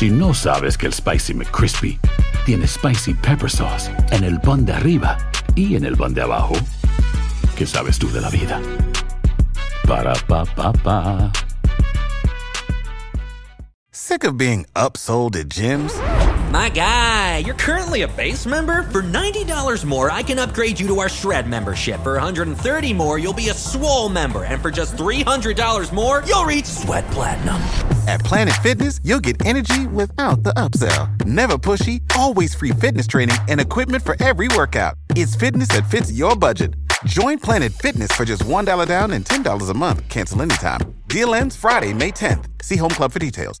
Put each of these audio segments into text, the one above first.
Si no sabes que el Spicy McCrispy tiene Spicy Pepper Sauce en el pan de arriba y en el pan de abajo, ¿qué sabes tú de la vida? Para, pa, pa, pa. Sick of being upsold at gyms? My guy, you're currently a base member. For $90 more, I can upgrade you to our Shred membership. For $130 more, you'll be a Swole member. And for just $300 more, you'll reach Sweat Platinum. At Planet Fitness, you'll get energy without the upsell. Never pushy, always free fitness training and equipment for every workout. It's fitness that fits your budget. Join Planet Fitness for just $1 down and $10 a month. Cancel anytime. Deal ends Friday, May 10th. See Home Club for details.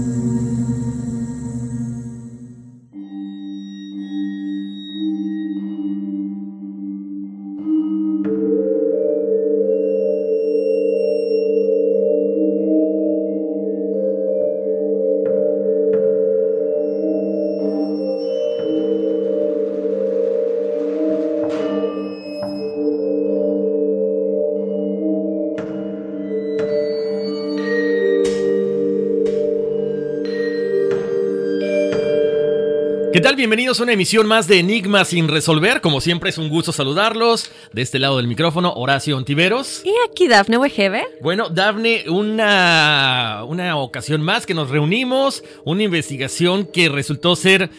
¿Qué tal? Bienvenidos a una emisión más de Enigmas sin resolver. Como siempre es un gusto saludarlos. De este lado del micrófono, Horacio Ontiveros. Y aquí Dafne Wegebe. Bueno, Dafne, una, una ocasión más que nos reunimos, una investigación que resultó ser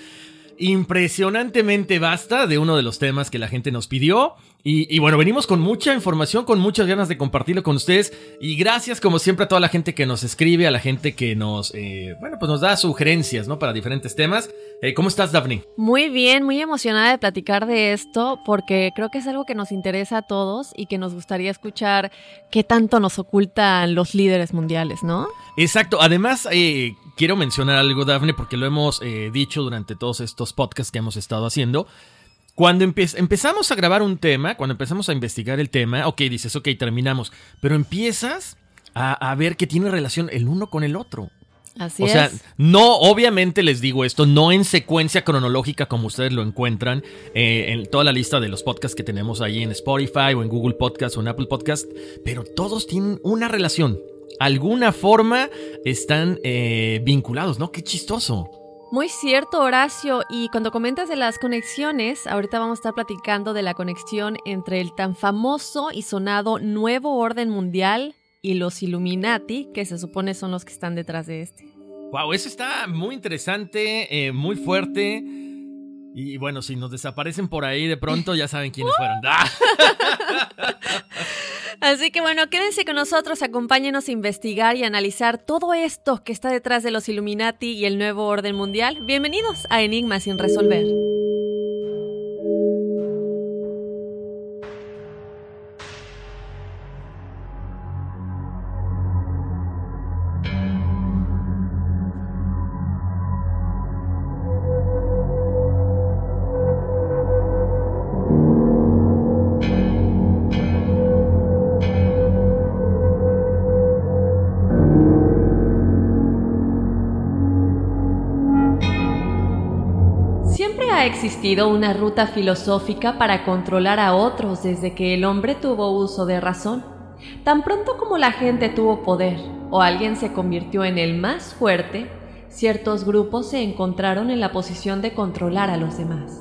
impresionantemente vasta de uno de los temas que la gente nos pidió. Y, y, bueno, venimos con mucha información, con muchas ganas de compartirlo con ustedes. Y gracias, como siempre, a toda la gente que nos escribe, a la gente que nos, eh, bueno, pues nos da sugerencias, ¿no? Para diferentes temas. Eh, ¿Cómo estás, Daphne? Muy bien, muy emocionada de platicar de esto, porque creo que es algo que nos interesa a todos y que nos gustaría escuchar qué tanto nos ocultan los líderes mundiales, ¿no? Exacto. Además, eh, quiero mencionar algo, Daphne, porque lo hemos eh, dicho durante todos estos podcasts que hemos estado haciendo. Cuando empe empezamos a grabar un tema, cuando empezamos a investigar el tema, ok, dices, ok, terminamos, pero empiezas a, a ver que tiene relación el uno con el otro. Así o es. sea, no, obviamente les digo esto, no en secuencia cronológica como ustedes lo encuentran eh, en toda la lista de los podcasts que tenemos ahí en Spotify o en Google Podcast o en Apple Podcast, pero todos tienen una relación. Alguna forma están eh, vinculados, ¿no? Qué chistoso. Muy cierto, Horacio. Y cuando comentas de las conexiones, ahorita vamos a estar platicando de la conexión entre el tan famoso y sonado Nuevo Orden Mundial y los Illuminati, que se supone son los que están detrás de este. Wow, eso está muy interesante, eh, muy fuerte. Y bueno, si nos desaparecen por ahí de pronto, ya saben quiénes fueron. Así que bueno, quédense con nosotros, acompáñenos a investigar y analizar todo esto que está detrás de los Illuminati y el nuevo orden mundial. Bienvenidos a Enigmas sin resolver. Existido una ruta filosófica para controlar a otros desde que el hombre tuvo uso de razón. Tan pronto como la gente tuvo poder o alguien se convirtió en el más fuerte, ciertos grupos se encontraron en la posición de controlar a los demás.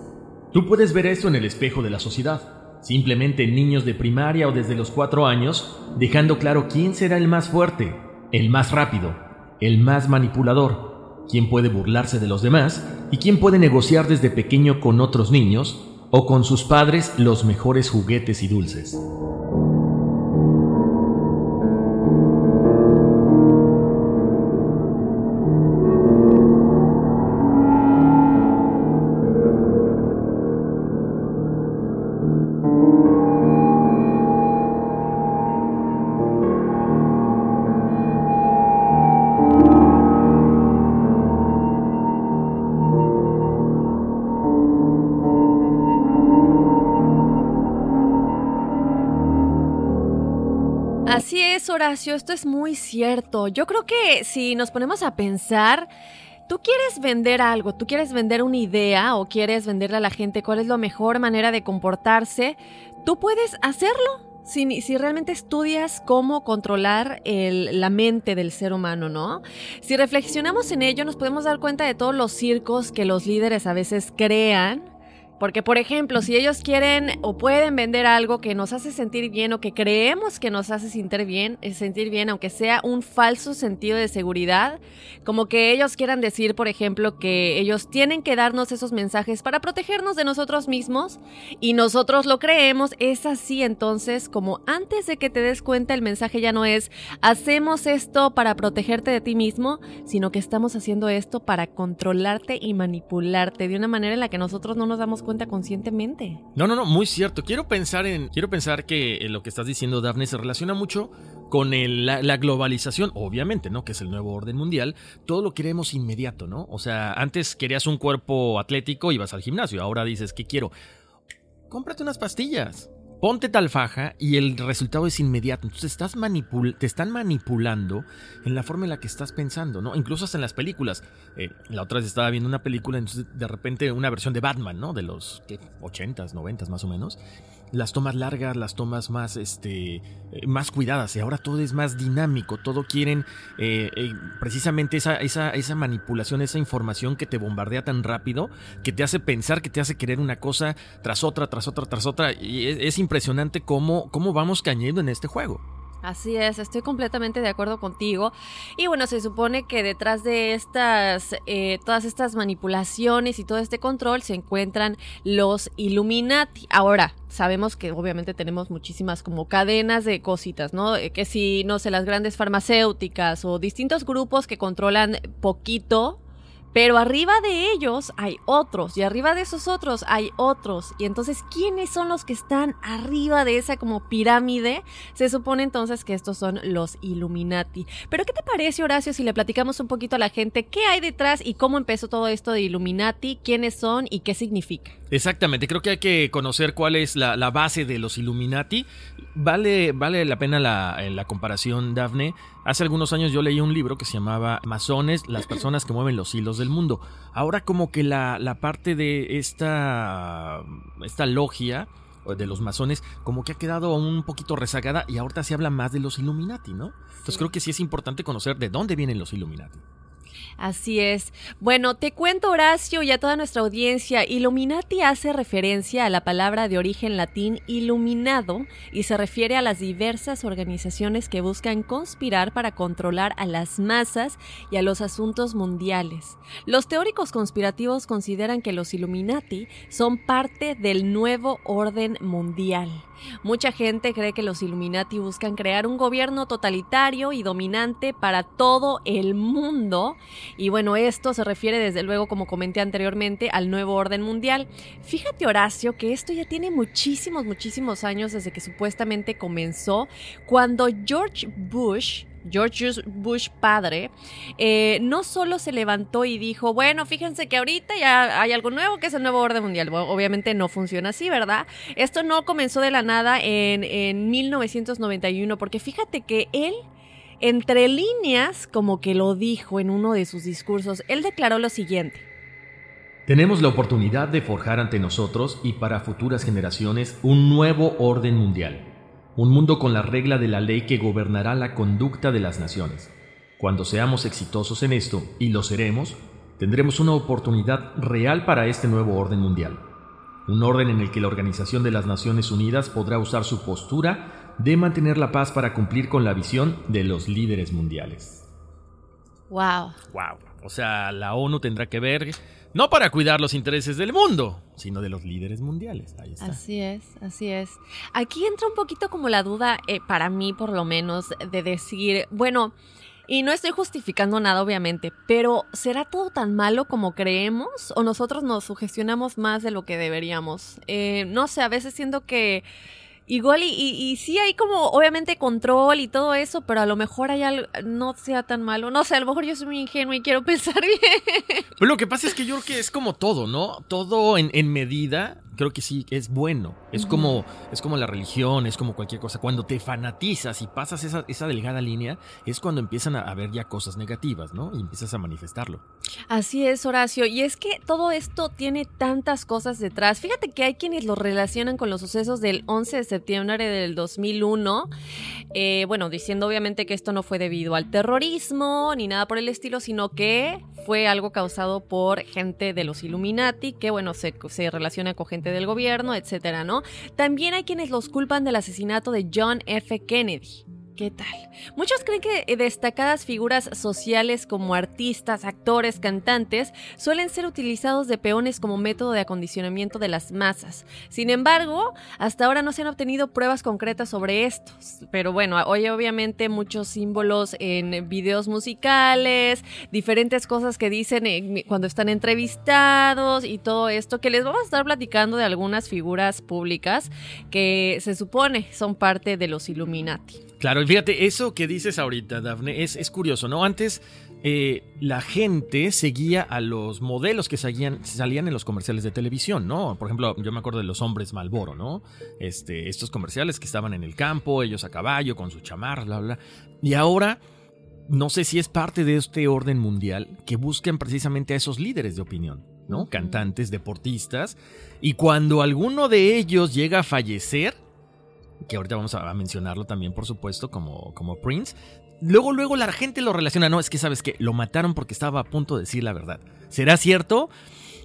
Tú puedes ver esto en el espejo de la sociedad, simplemente en niños de primaria o desde los cuatro años, dejando claro quién será el más fuerte, el más rápido, el más manipulador, quién puede burlarse de los demás y quién puede negociar desde pequeño con otros niños o con sus padres los mejores juguetes y dulces. Esto es muy cierto. Yo creo que si nos ponemos a pensar, tú quieres vender algo, tú quieres vender una idea o quieres venderle a la gente cuál es la mejor manera de comportarse, tú puedes hacerlo. Si, si, realmente estudias cómo controlar la mente del ser humano, ¿no? Si reflexionamos en ello, nos podemos dar cuenta de todos los circos que los líderes a veces crean porque, por ejemplo, si ellos quieren o pueden vender algo que nos hace sentir bien o que creemos que nos hace sentir bien, eh, sentir bien, aunque sea un falso sentido de seguridad, como que ellos quieran decir, por ejemplo, que ellos tienen que darnos esos mensajes para protegernos de nosotros mismos y nosotros lo creemos, es así. Entonces como antes de que te des cuenta el mensaje ya no es hacemos esto para protegerte de ti mismo, sino que estamos haciendo esto para controlarte y manipularte de una manera en la que nosotros no nos damos cuenta conscientemente. No, no, no, muy cierto. Quiero pensar en, quiero pensar que eh, lo que estás diciendo, Daphne, se relaciona mucho con la, globalización, obviamente, ¿no? Que es el nuevo orden mundial. Todo lo queremos inmediato, ¿no? O sea, antes querías un cuerpo atlético, y ibas al gimnasio. Ahora dices, ¿qué quiero? Cómprate unas pastillas ponte tal faja y el resultado es inmediato. Entonces estás manipul te están manipulando en la forma en la que estás pensando, ¿no? Incluso hasta en las películas. Eh, la otra vez estaba viendo una película, entonces de repente una versión de Batman, ¿no? De los 80s, 90s más o menos las tomas largas, las tomas más, este, eh, más cuidadas. Y ahora todo es más dinámico. Todo quieren eh, eh, precisamente esa, esa, esa manipulación, esa información que te bombardea tan rápido, que te hace pensar, que te hace querer una cosa tras otra, tras otra, tras otra. Y es, impresionante cómo, cómo vamos cayendo en este juego. Así es, estoy completamente de acuerdo contigo. Y bueno, se supone que detrás de estas, eh, todas estas manipulaciones y todo este control se encuentran los Illuminati. Ahora, sabemos que obviamente tenemos muchísimas como cadenas de cositas, ¿no? Eh, que si, no sé, las grandes farmacéuticas o distintos grupos que controlan poquito pero arriba de ellos hay otros y arriba de esos otros hay otros. Y entonces, ¿quiénes son los que están arriba de esa como pirámide? Se supone entonces que estos son los Illuminati. Pero ¿qué te parece, Horacio, si le platicamos un poquito a la gente qué hay detrás y cómo empezó todo esto de Illuminati, quiénes son y qué significa? Exactamente, creo que hay que conocer cuál es la, base de los Illuminati. Vale, vale la pena la, la comparación, Daphne. Hace algunos años yo leí un libro que se llamaba Masones, las personas que mueven los hilos del mundo. Ahora como que la, la parte de esta, esta logia de los masones como que ha quedado un poquito rezagada y ahorita se habla más de los Illuminati, ¿no? Entonces creo que sí es importante conocer de dónde vienen los Illuminati. Así es. Bueno, te cuento, Horacio, y a toda nuestra audiencia, Illuminati hace referencia a la palabra de origen latín iluminado y se refiere a las diversas organizaciones que buscan conspirar para controlar a las masas y a los asuntos mundiales. Los teóricos conspirativos consideran que los Illuminati son parte del nuevo orden mundial. Mucha gente cree que los Illuminati buscan crear un gobierno totalitario y dominante para todo el mundo. Y bueno, esto se refiere desde luego, como comenté anteriormente, al nuevo orden mundial. Fíjate, Horacio, que esto ya tiene muchísimos, muchísimos años desde que supuestamente comenzó, cuando George Bush George Bush padre, eh, no solo se levantó y dijo, bueno, fíjense que ahorita ya hay algo nuevo que es el nuevo orden mundial. obviamente no funciona así, ¿verdad? Esto no comenzó de la nada en, en 1991, porque fíjate que él entre líneas, como que lo dijo en uno de sus discursos, él declaró lo siguiente. Tenemos la oportunidad de forjar ante nosotros y para futuras generaciones un nuevo orden mundial un mundo con la regla de la ley que gobernará la conducta de las naciones. Cuando seamos exitosos en esto, y lo seremos, tendremos una oportunidad real para este nuevo orden mundial. Un orden en el que la Organización de las Naciones Unidas podrá usar su postura de mantener la paz para cumplir con la visión de los líderes mundiales. Wow. Wow. O sea, la ONU tendrá que ver no para cuidar los intereses del mundo, sino de los líderes mundiales. Así es, así es. Aquí entra un poquito como la duda, eh, para mí por lo menos, de decir, bueno, y no estoy justificando nada, obviamente, pero ¿será todo tan malo como creemos? ¿O nosotros nos sugestionamos más de lo que deberíamos? Eh, no sé, a veces siento que Igual y, y, sí hay como obviamente control y todo eso, pero a lo mejor hay no sea tan malo. No sé, a lo mejor yo soy muy ingenuo y quiero pensar bien. Pero lo que pasa es que yo creo que es como todo, ¿no? Todo en, en medida creo que sí es bueno. Es como es como la religión, es como cualquier cosa. Cuando te fanatizas y pasas esa, esa delgada línea, es cuando empiezan a haber ya cosas negativas, ¿no? Y empiezas a manifestarlo. Así es, Horacio. Y es que todo esto tiene tantas cosas detrás. Fíjate que hay quienes lo relacionan con los sucesos del 11 de septiembre del 2001. Eh, bueno, diciendo obviamente que esto no fue debido al terrorismo ni nada por el estilo, sino que fue algo causado por gente de los Illuminati, que bueno, se, se relaciona con gente del gobierno, etcétera, ¿no? También hay quienes los culpan del asesinato de John F. Kennedy. ¿Qué tal? Muchos creen que destacadas figuras sociales como artistas, actores, cantantes suelen ser utilizados de peones como método de acondicionamiento de las masas. Sin embargo, hasta ahora no se han obtenido pruebas concretas sobre estos. Pero bueno, hoy obviamente muchos símbolos en videos musicales, diferentes cosas que dicen eh, cuando están entrevistados y todo esto, que les vamos a estar platicando de algunas figuras públicas que se supone son parte de los Illuminati. Claro, y fíjate, eso que dices ahorita, Dafne, es, es curioso, ¿no? Antes eh, la gente seguía a los modelos que salían, salían en los comerciales de televisión, ¿no? Por ejemplo, yo me acuerdo de los hombres Malboro, ¿no? Este, estos comerciales que estaban en el campo, ellos a caballo, con su chamarra, bla, bla. Y ahora, no sé si es parte de este orden mundial que buscan precisamente a esos líderes de opinión, ¿no? Cantantes, deportistas. Y cuando alguno de ellos llega a fallecer, que ahorita vamos a mencionarlo también, por supuesto, como, como Prince. Luego, luego la gente lo relaciona. No, es que sabes que lo mataron porque estaba a punto de decir la verdad. ¿Será cierto?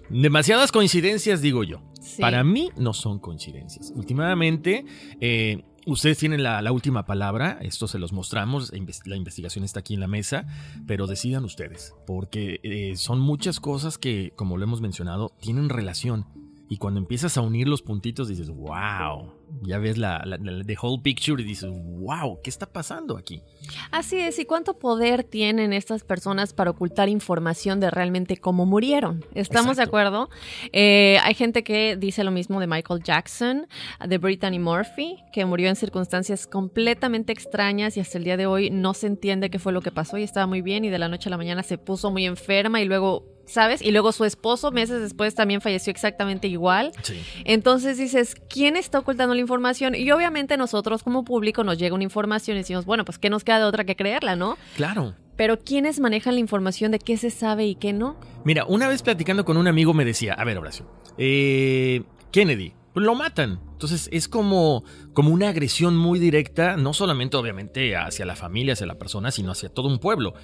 Demasiadas coincidencias, digo yo. Sí. Para mí no son coincidencias. Últimamente, eh, ustedes tienen la, la, última palabra. Esto se los mostramos. La investigación está aquí en la mesa. Pero decidan ustedes. Porque eh, son muchas cosas que, como lo hemos mencionado, tienen relación. Y cuando empiezas a unir los puntitos dices, wow, ya ves la, la, la, the whole picture y dices, wow, ¿qué está pasando aquí? Así es, ¿y cuánto poder tienen estas personas para ocultar información de realmente cómo murieron? ¿Estamos Exacto. de acuerdo? Eh, hay gente que dice lo mismo de Michael Jackson, de Brittany Murphy, que murió en circunstancias completamente extrañas y hasta el día de hoy no se entiende qué fue lo que pasó y estaba muy bien y de la noche a la mañana se puso muy enferma y luego ¿sabes? Y luego su esposo meses después también falleció exactamente igual. Sí. Entonces dices, ¿quién está ocultando la información? Y obviamente nosotros como público nos llega una información y decimos, bueno, pues ¿qué nos queda de otra que creerla, no? Claro. Pero ¿quiénes manejan la información de qué se sabe y qué no? Mira, una vez platicando con un amigo me decía, a ver, Horacio, eh, Kennedy, lo matan. Entonces es como, como una agresión muy directa, no solamente obviamente hacia la familia, hacia la persona, sino hacia todo un pueblo.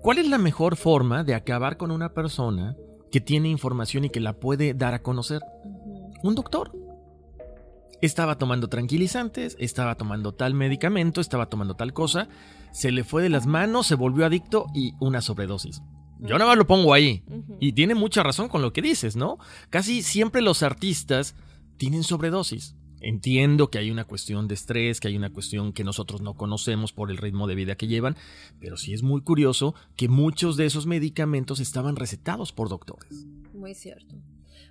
¿Cuál es la mejor forma de acabar con una persona que tiene información y que la puede dar a conocer? Un doctor. Estaba tomando tranquilizantes, estaba tomando tal medicamento, estaba tomando tal cosa, se le fue de las manos, se volvió adicto y una sobredosis. Yo nada más lo pongo ahí. Y tiene mucha razón con lo que dices, ¿no? Casi siempre los artistas tienen sobredosis. Entiendo que hay una cuestión de estrés, que hay una cuestión que nosotros no conocemos por el ritmo de vida que llevan, pero sí es muy curioso que muchos de esos medicamentos estaban recetados por doctores. Muy cierto.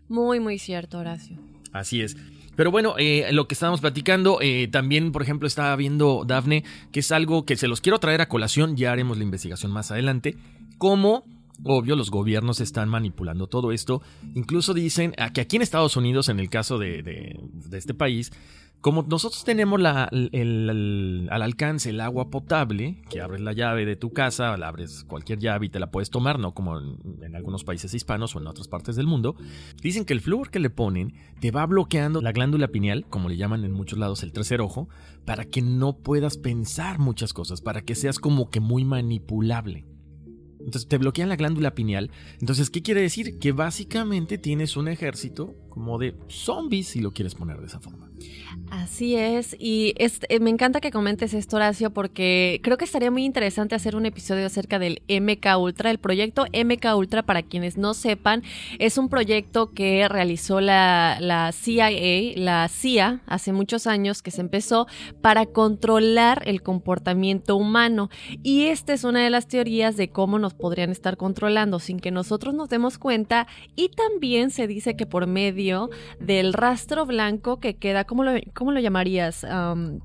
Muy, muy cierto, Horacio. Así es. Pero bueno, eh, lo que estábamos platicando, eh, también, por ejemplo, estaba viendo Dafne, que es algo que se los quiero traer a colación, ya haremos la investigación más adelante, cómo Obvio, los gobiernos están manipulando todo esto. Incluso dicen que aquí en Estados Unidos, en el caso de, este país, como nosotros tenemos al alcance el agua potable, que abres la llave de tu casa, la abres cualquier llave y te la puedes tomar, no como en, algunos países hispanos o en otras partes del mundo, dicen que el flúor que le ponen te va bloqueando la glándula pineal, como le llaman en muchos lados el tercer ojo, para que no puedas pensar muchas cosas, para que seas como que muy manipulable. Entonces te bloquean la glándula pineal. Entonces, ¿qué quiere decir? Que básicamente tienes un ejército como de zombies, si lo quieres poner de esa forma. Así es, y eh, me encanta que comentes esto, Horacio, porque creo que estaría muy interesante hacer un episodio acerca del MK Ultra. El proyecto MK Ultra, para quienes no sepan, es un proyecto que realizó la, la CIA, la CIA, hace muchos años que se empezó para controlar el comportamiento humano. Y esta es una de las teorías de cómo nos podrían estar controlando sin que nosotros nos demos cuenta. Y también se dice que por medio del rastro blanco que queda ¿cómo lo, cómo lo llamarías?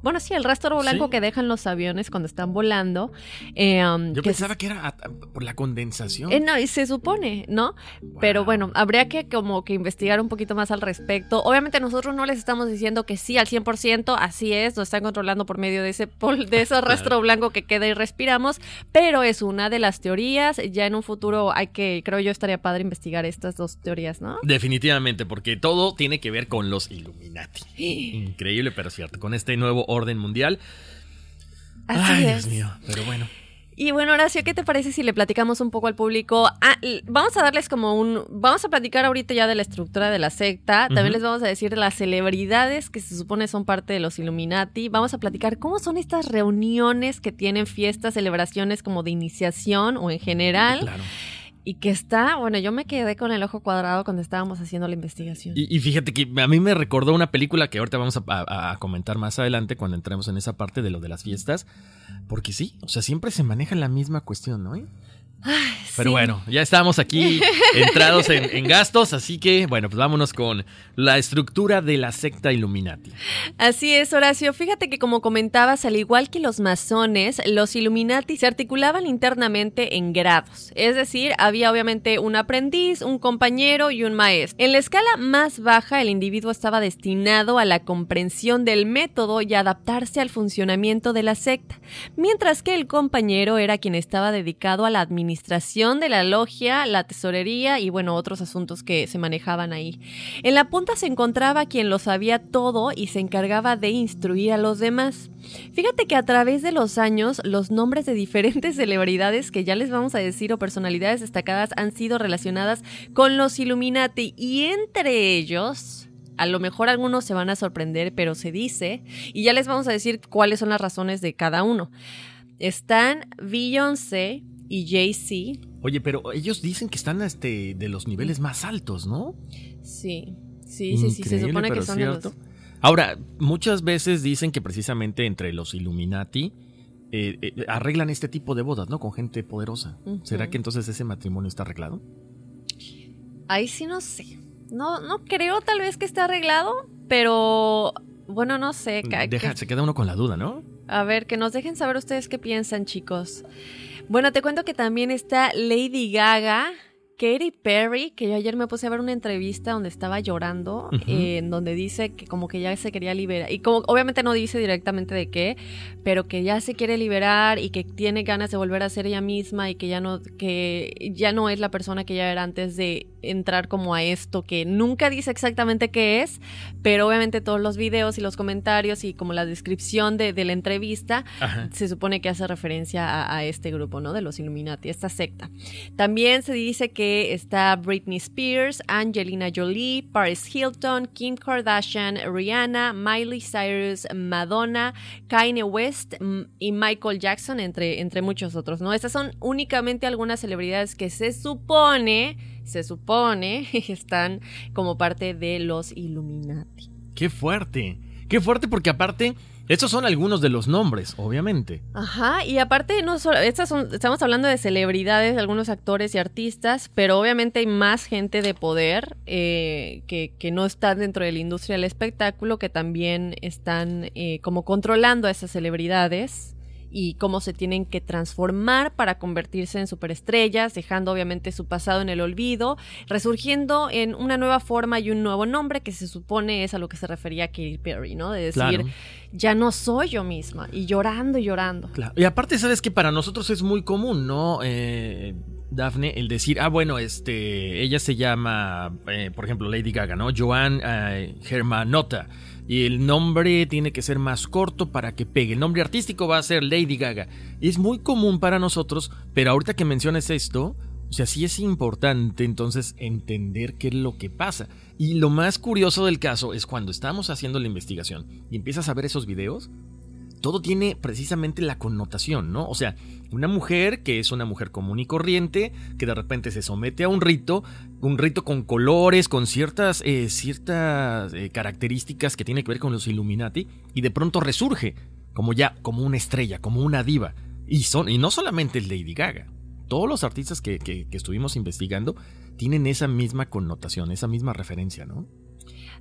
bueno, sí, el rastro blanco que dejan los aviones cuando están volando. Eh, Yo pensaba que era por la condensación. Eh, no, y se supone, ¿no? Pero bueno, habría que como que investigar un poquito más al respecto. Obviamente nosotros no les estamos diciendo que sí al 100%, así es, nos están controlando por medio de ese, de ese rastro blanco que queda y respiramos, pero es una de las teorías. Ya en un futuro hay que, creo yo, estaría padre investigar estas dos teorías, ¿no? Definitivamente, porque todo tiene que ver con los Illuminati. Increíble, pero cierto. Con este nuevo orden mundial. Ay, Dios mío. Pero bueno. Y bueno, Horacio, ¿qué te parece si le platicamos un poco al público? Ah, vamos a darles como un... Vamos a platicar ahorita ya de la estructura de la secta. También les vamos a decir de las celebridades que se supone son parte de los Illuminati. Vamos a platicar cómo son estas reuniones que tienen fiestas, celebraciones como de iniciación o en general. Claro y que está, bueno, yo me quedé con el ojo cuadrado cuando estábamos haciendo la investigación. Y, fíjate que a mí me recordó una película que ahorita vamos a, comentar más adelante cuando entremos en esa parte de lo de las fiestas, porque sí, o sea, siempre se maneja la misma cuestión, ¿no? Pero bueno, ya estamos aquí entrados en, gastos, así que bueno, pues vámonos con la estructura de la secta Illuminati. Así es, Horacio. Fíjate que como comentabas, al igual que los masones, los Illuminati se articulaban internamente en grados. Es decir, había obviamente un aprendiz, un compañero y un maestro. En la escala más baja, el individuo estaba destinado a la comprensión del método y adaptarse al funcionamiento de la secta, mientras que el compañero era quien estaba dedicado a la administración administración de la logia, la tesorería y bueno, otros asuntos que se manejaban ahí. En la punta se encontraba quien lo sabía todo y se encargaba de instruir a los demás. Fíjate que a través de los años, los nombres de diferentes celebridades que ya les vamos a decir o personalidades destacadas han sido relacionadas con los Illuminati y entre ellos a lo mejor algunos se van a sorprender, pero se dice, y ya les vamos a decir cuáles son las razones de cada uno. Están Beyoncé, y Jay-Z. Oye, pero ellos dicen que están este, de los niveles más altos, ¿no? Sí, sí, sí, sí, se supone que son cierto. Ahora, muchas veces dicen que precisamente entre los Illuminati eh, eh, arreglan este tipo de bodas, ¿no? Con gente poderosa. ¿Será que entonces ese matrimonio está arreglado? Ahí sí no sé. No, no creo tal vez que esté arreglado, pero bueno, no sé. Deja, se queda uno con la duda, ¿no? A ver, que nos dejen saber ustedes qué piensan, chicos. Bueno, te cuento que también está Lady Gaga, Katy Perry, que yo ayer me puse a ver una entrevista donde estaba llorando, en donde dice que como que ya se quería liberar, y como obviamente no dice directamente de qué, pero que ya se quiere liberar y que tiene ganas de volver a ser ella misma y que ya no, que ya no es la persona que ya era antes de entrar como a esto, que nunca dice exactamente qué es, pero obviamente todos los videos y los comentarios y como la descripción de, la entrevista se supone que hace referencia a, a este grupo, ¿no? De los Illuminati, esta secta. También se dice que está Britney Spears, Angelina Jolie, Paris Hilton, Kim Kardashian, Rihanna, Miley Cyrus, Madonna, Kanye West mm, y Michael Jackson, entre, entre muchos otros, ¿no? Estas son únicamente algunas celebridades que se supone, se supone, están como parte de los Illuminati. ¡Qué fuerte! ¡Qué fuerte! Porque aparte estos son algunos de los nombres, obviamente. Ajá, y aparte, no solo, estas son, estamos hablando de celebridades, algunos actores y artistas, pero obviamente hay más gente de poder eh, que, que, no están dentro de la industria del espectáculo, que también están eh, como controlando a esas celebridades y cómo se tienen que transformar para convertirse en superestrellas, dejando obviamente su pasado en el olvido, resurgiendo en una nueva forma y un nuevo nombre que se supone es a lo que se refería Katy Perry, ¿no? De decir, Claro. ya no soy yo misma y llorando y llorando. Claro. Y aparte, sabes que para nosotros es muy común, ¿no? Eh, Dafne, el decir, ah, bueno, este, ella se llama, eh, por ejemplo, Lady Gaga, ¿no? Joan eh, Germanota. Y el nombre tiene que ser más corto para que pegue. El nombre artístico va a ser Lady Gaga. Es muy común para nosotros, pero ahorita que mencionas esto, o sea, sí es importante entonces entender qué es lo que pasa. Y lo más curioso del caso es cuando estamos haciendo la investigación y empiezas a ver esos videos, todo tiene precisamente la connotación, ¿no? O sea, una mujer que es una mujer común y corriente, que de repente se somete a un rito, un rito con colores, con ciertas, eh, ciertas eh, características que tiene que ver con los Illuminati, y de pronto resurge como ya, como una estrella, como una diva. Y, son, y no solamente es Lady Gaga, todos los artistas que, que- que estuvimos investigando tienen esa misma connotación, esa misma referencia, ¿no?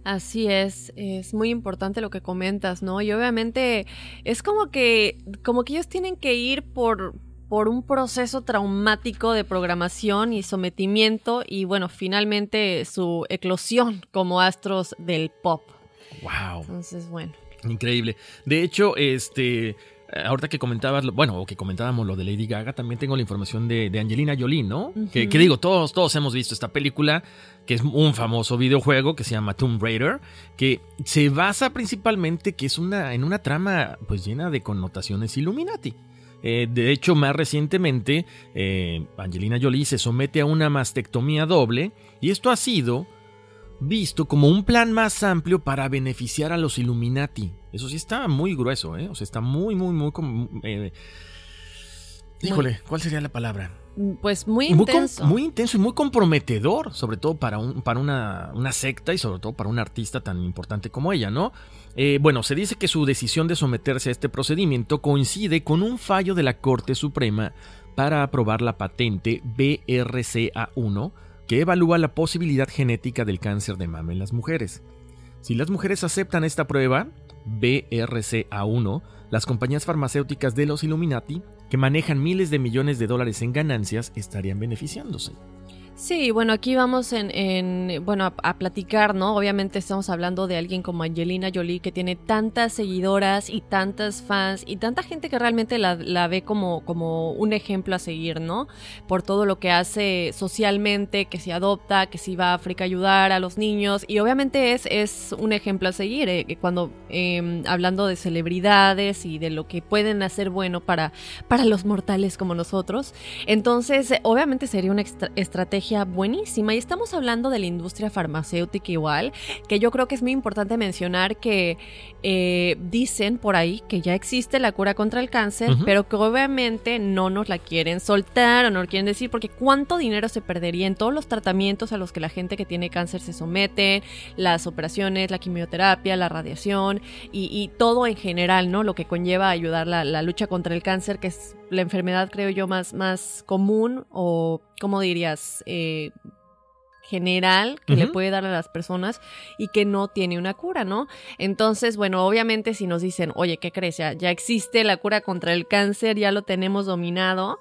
Así es, es muy importante lo que comentas, ¿no? Y obviamente es como que, como que ellos tienen que ir por, por un proceso traumático de programación y sometimiento y bueno, finalmente su eclosión como astros del pop. ¡Wow! Entonces, bueno. Increíble. De hecho, este. Ahorita que comentabas, bueno, o que comentábamos lo de Lady Gaga, también tengo la información de, de Angelina Jolie, ¿no? que, que digo, todos, todos hemos visto esta película, que es un famoso videojuego que se llama Tomb Raider, que se basa principalmente que es una, en una trama pues llena de connotaciones Illuminati. Eh, de hecho, más recientemente, eh, Angelina Jolie se somete a una mastectomía doble y esto ha sido visto como un plan más amplio para beneficiar a los Illuminati. Eso sí está muy grueso, ¿eh? O sea, está muy, muy, muy... eh, híjole, ¿cuál sería la palabra? Pues muy intenso. muy intenso y muy comprometedor, sobre todo para, un, para una, una secta y sobre todo para un artista tan importante como ella, ¿no? Eh, bueno, se dice que su decisión de someterse a este procedimiento coincide con un fallo de la Corte Suprema para aprobar la patente BRCA1 que evalúa la posibilidad genética del cáncer de mama en las mujeres. Si las mujeres aceptan esta prueba, BRCA1, las compañías farmacéuticas de los Illuminati, que manejan miles de millones de dólares en ganancias, estarían beneficiándose. Sí, bueno, aquí vamos en, en bueno, a, a platicar, ¿no? Obviamente estamos hablando de alguien como Angelina Jolie que tiene tantas seguidoras y tantas fans y tanta gente que realmente la, la ve como, como un ejemplo a seguir, ¿no? Por todo lo que hace socialmente, que se adopta, que se va a África a ayudar a los niños y obviamente es, es un ejemplo a seguir eh, cuando eh, hablando de celebridades y de lo que pueden hacer bueno para, para los mortales como nosotros. Entonces, obviamente sería una extra- estrategia buenísima. Y estamos hablando de la industria farmacéutica igual, que yo creo que es muy importante mencionar que eh, dicen por ahí que ya existe la cura contra el cáncer, pero que obviamente no nos la quieren soltar o no lo quieren decir, porque cuánto dinero se perdería en todos los tratamientos a los que la gente que tiene cáncer se somete, las operaciones, la quimioterapia, la radiación y, y todo en general, ¿no? Lo que conlleva ayudar la, la lucha contra el cáncer, que es la enfermedad, creo yo, más, más común o, ¿cómo dirías? Eh, general que le puede dar a las personas y que no tiene una cura, ¿no? Entonces, bueno, obviamente si nos dicen, oye, ¿qué crees? Ya, ya existe la cura contra el cáncer, ya lo tenemos dominado,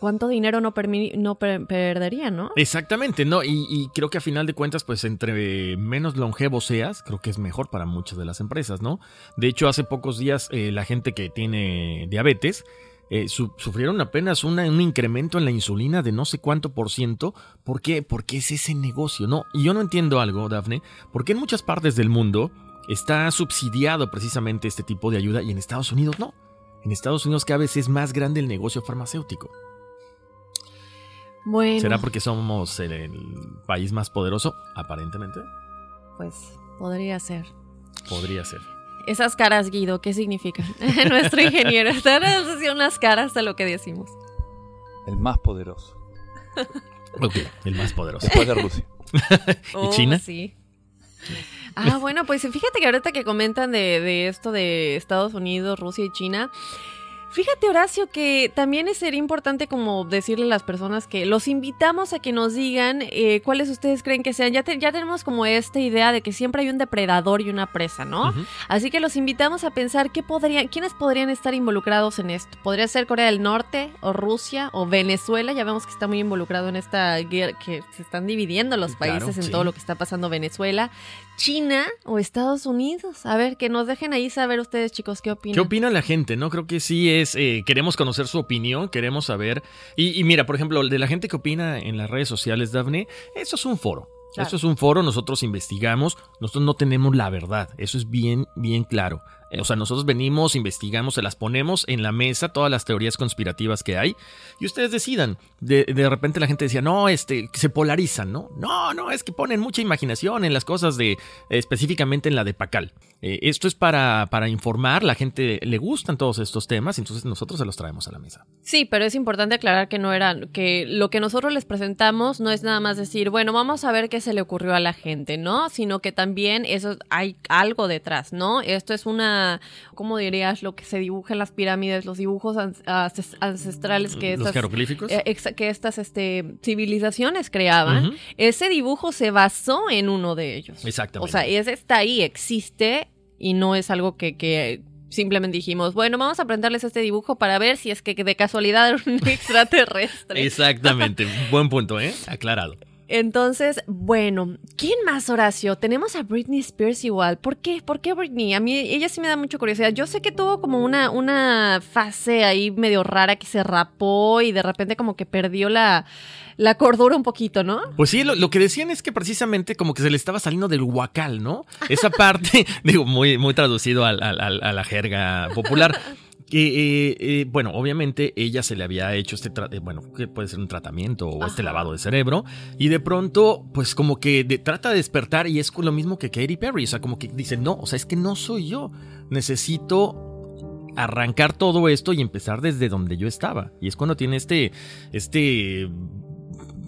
¿cuánto dinero no, no per- perdería, no? Exactamente, ¿no? Y, y creo que a final de cuentas, pues entre menos longevo seas, creo que es mejor para muchas de las empresas, ¿no? De hecho, hace pocos días eh, la gente que tiene diabetes eh, su- sufrieron apenas una- un incremento en la insulina de no sé cuánto por ciento. ¿Por qué? Porque es ese negocio, ¿no? Y yo no entiendo algo, Dafne, porque en muchas partes del mundo está subsidiado precisamente este tipo de ayuda y en Estados Unidos no. En Estados Unidos cada vez es más grande el negocio farmacéutico. Bueno, ¿Será porque somos el, el país más poderoso? Aparentemente. pues podría ser. Podría ser. Esas caras, Guido, ¿qué significan? Nuestro ingeniero está haciendo unas caras a lo que decimos. El más poderoso. Ok, el más poderoso. Después de Rusia. Oh, China? Sí. Ah, bueno, pues fíjate que ahorita que comentan de, de esto de Estados Unidos, Rusia y China, Fíjate, Horacio, que también sería importante como decirle a las personas que los invitamos a que nos digan eh, cuáles ustedes creen que sean. Ya, ya tenemos como esta idea de que siempre hay un depredador y una presa, ¿no? Así que los invitamos a pensar qué podrían, quiénes podrían estar involucrados en esto. Podría ser Corea del Norte o Rusia o Venezuela. Ya vemos que está muy involucrado en esta guerra, que se están dividiendo los países en todo lo que está pasando Venezuela. China o Estados Unidos. A ver, que nos dejen ahí saber ustedes, chicos, qué opinan. ¿Qué opina la gente? No creo que sí es. Eh, queremos conocer su opinión, queremos saber. Y, mira, por ejemplo, de la gente que opina en las redes sociales, Daphne, eso es un foro. Eso es un foro, nosotros investigamos, nosotros no tenemos la verdad, eso es bien, bien claro. Eh, o sea, nosotros venimos, investigamos, se las ponemos en la mesa, todas las teorías conspirativas que hay, y ustedes decidan. De, repente la gente decía, no, este, se polarizan, ¿no? No, no, es que ponen mucha imaginación en las cosas de, específicamente en la de Pacal. Eh, esto es para, para informar, la gente le gustan todos estos temas, entonces nosotros se los traemos a la mesa. Sí, pero es importante aclarar que no era, que lo que nosotros les presentamos no es nada más decir, bueno, vamos a ver qué se le ocurrió a la gente, ¿no? Sino que también eso hay algo detrás, ¿no? Esto es una ¿cómo dirías? Lo que se dibuja en las pirámides, los dibujos ancestrales que estas, eh, que estas este, civilizaciones creaban. Ese dibujo se basó en uno de ellos. Exactamente. O sea, ese está ahí, existe y no es algo que, simplemente dijimos, bueno, vamos a aprenderles este dibujo para ver si es que de casualidad era un extraterrestre. Exactamente, buen punto, ¿eh? Aclarado. Entonces, bueno, ¿quién más, Horacio? Tenemos a Britney Spears igual. ¿Por qué? ¿Por qué Britney? A mí ella sí me da mucha curiosidad. Yo sé que tuvo como una, una fase ahí medio rara que se rapó y de repente como que perdió la, la cordura un poquito, ¿no? Pues sí, lo, que decían es que precisamente como que se le estaba saliendo del huacal, ¿no? Esa parte, digo, muy, muy traducido a la jerga popular. Que, eh, eh, bueno, obviamente ella se le había hecho este, eh, bueno, que puede ser un tratamiento o este lavado de cerebro, y de pronto, pues como que trata de despertar y es lo mismo que Katy Perry, o sea, como que dice, no, o sea, es que no soy yo, necesito arrancar todo esto y empezar desde donde yo estaba. Y es cuando tiene este, este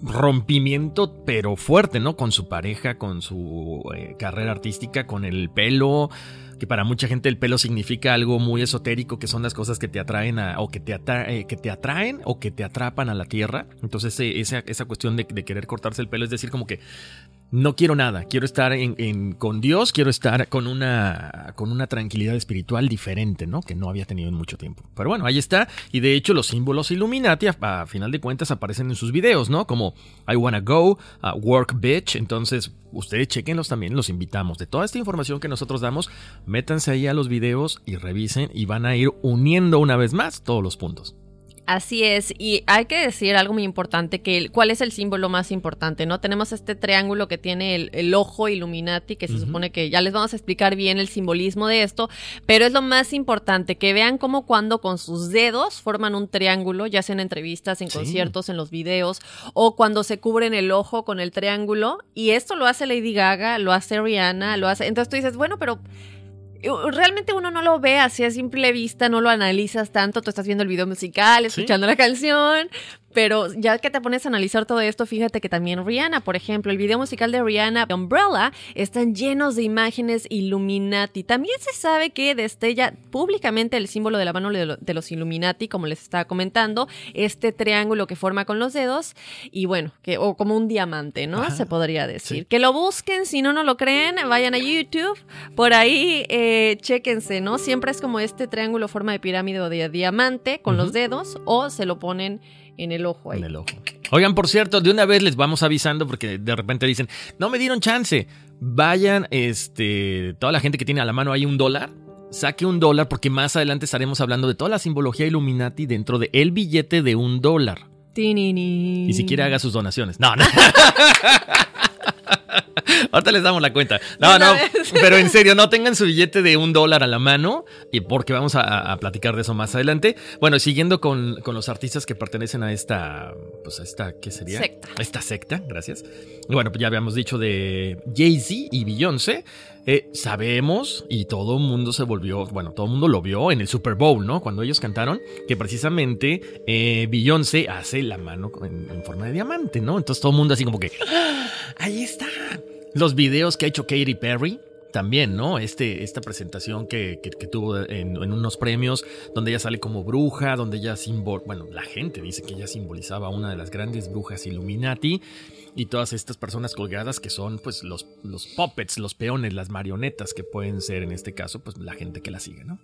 rompimiento, pero fuerte, ¿no? Con su pareja, con su carrera artística, con el pelo, que para mucha gente el pelo significa algo muy esotérico, que son las cosas que te atraen a, o que te, eh, que te atraen o que te atrapan a la tierra. Entonces esa, esa cuestión de, querer cortarse el pelo es decir como que no quiero nada, quiero estar en, con Dios, quiero estar con una, con una tranquilidad espiritual diferente, ¿no? Que no había tenido en mucho tiempo. Pero bueno, ahí está. Y de hecho los símbolos Illuminati a, final de cuentas aparecen en sus videos, ¿no? Como I Wanna Go, uh, Work Bitch. Entonces ustedes chequenlos también, los invitamos. De toda esta información que nosotros damos, métanse ahí a los videos y revisen y van a ir uniendo una vez más todos los puntos. Así es, y hay que decir algo muy importante, que cuál es el símbolo más importante, ¿no? Tenemos este triángulo que tiene el, ojo Illuminati, que se supone que ya les vamos a explicar bien el simbolismo de esto, pero es lo más importante, que vean cómo cuando con sus dedos forman un triángulo, ya sea en entrevistas, en conciertos, en los videos, o cuando se cubren el ojo con el triángulo, y esto lo hace Lady Gaga, lo hace Rihanna, lo hace, entonces tú dices, bueno, pero realmente uno no lo ve así a simple vista, no lo analizas tanto, tú estás viendo el video musical, escuchando la canción, pero ya que te pones a analizar todo esto, fíjate que también Rihanna, por ejemplo, el video musical de Rihanna, Umbrella, están llenos de imágenes Illuminati. También se sabe que destella públicamente el símbolo de la mano de los Illuminati, como les estaba comentando, este triángulo que forma con los dedos, y bueno, que, o como un diamante, ¿no? se podría decir. Que lo busquen, si no, no lo creen, vayan a YouTube, por ahí eh, chéquense, ¿no? Siempre es como este triángulo forma de pirámide o de diamante con los dedos, o se lo ponen en el ojo ahí. En el ojo. Oigan, por cierto, de una vez les vamos avisando porque de repente dicen, no me dieron chance. Vayan, este, toda la gente que tiene a la mano ahí un dólar, saque un dólar porque más adelante estaremos hablando de toda la simbología Illuminati dentro del el billete de un dólar. Y si quiere haga sus donaciones. No, no. Ahorita les damos la cuenta. No, no, pero en serio, no tengan su billete de un dólar a la mano, y porque vamos a, platicar de eso más adelante. Bueno, siguiendo con, los artistas que pertenecen a esta, pues a esta, ¿qué sería? Secta. esta secta, gracias. Bueno, pues ya habíamos dicho de Jay-Z y Beyoncé. Eh, sabemos, y todo el mundo se volvió, bueno, todo el mundo lo vio en el Super Bowl, ¿no? Cuando ellos cantaron, que precisamente eh, Beyoncé hace la mano en, forma de diamante, ¿no? Entonces todo el mundo así como que, ¡Ah! ahí está. Los videos que ha hecho Katy Perry también, ¿no? Este, esta presentación que, que, tuvo en, en, unos premios, donde ella sale como bruja, donde ella simbol, bueno, la gente dice que ella simbolizaba una de las grandes brujas Illuminati y todas estas personas colgadas que son pues los, los puppets, los peones, las marionetas que pueden ser en este caso pues la gente que la sigue, ¿no?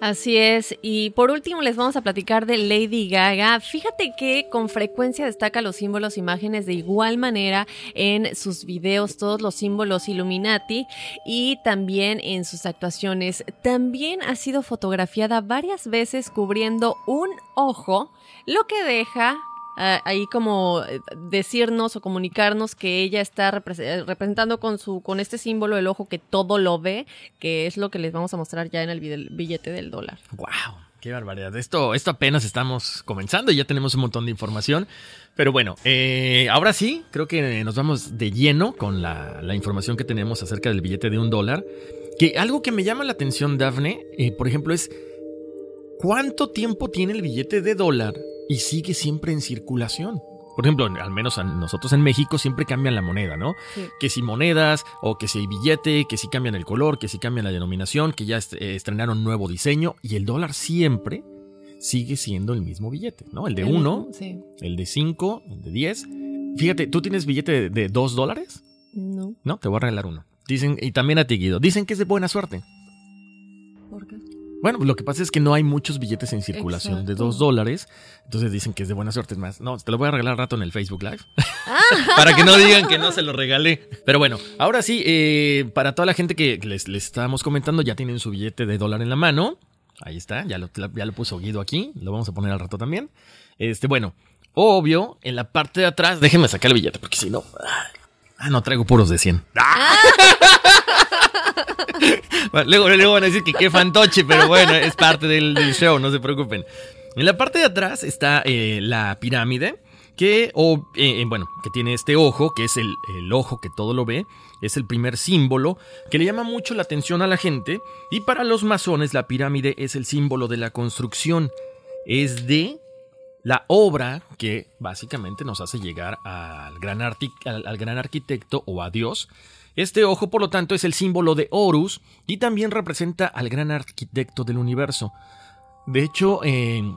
Así es, y por último les vamos a platicar de Lady Gaga. Fíjate que con frecuencia destaca los símbolos, imágenes de igual manera en sus videos, todos los símbolos Illuminati y también en sus actuaciones. También ha sido fotografiada varias veces cubriendo un ojo, lo que deja ahí como eh, decirnos o comunicarnos que ella está eh, representando con su con este símbolo el ojo que todo lo ve, que es lo que les vamos a mostrar ya en el billete del dólar. Wow, qué barbaridad. Esto esto apenas estamos comenzando y ya tenemos un montón de información. Pero bueno, eh, ahora sí, creo que nos vamos de lleno con la, la, información que tenemos acerca del billete de un dólar. Que algo que me llama la atención, Dafne, por ejemplo, es cuánto tiempo tiene el billete de dólar y sigue siempre en circulación. Por ejemplo, al menos nosotros en México siempre cambian la moneda, ¿no? Que si monedas, o que si hay billete, que si cambian el color, que si cambian la denominación, que ya estrenaron nuevo diseño, y el dólar siempre sigue siendo el mismo billete, ¿no? El de 1, el de 5, el de 10. Fíjate, ¿tú tienes billete de 2 dólares? No. No, te voy a regalar uno. Dicen, y también a ti, Guido, dicen que es de buena suerte. Bueno, lo que pasa es que no hay muchos billetes en circulación de dos dólares. Entonces dicen que es de buena suerte. Es más, no, te lo voy a regalar rato en el Facebook Live. Ah. para que no digan que no se lo regalé. Pero bueno, ahora sí, eh, para toda la gente que les, les estábamos comentando, ya tienen su billete de dólar en la mano. Ahí está, ya lo, ya lo puso Guido aquí. Lo vamos a poner al rato también. Este, bueno, obvio, en la parte de atrás, déjenme sacar el billete, porque si no. Ah, no, traigo puros de 100. ¡Ah! luego, van a decir que qué fantoche, pero bueno, es parte del, show, no se preocupen. En la parte de atrás está eh, la pirámide, que, o, eh, bueno, que tiene este ojo, que es el, ojo que todo lo ve, es el primer símbolo que le llama mucho la atención a la gente, y para los masones la pirámide es el símbolo de la construcción, es de la obra que básicamente nos hace llegar al gran arquitecto o a Dios, este ojo, por lo tanto, es el símbolo de Horus y también representa al gran arquitecto del universo. De hecho,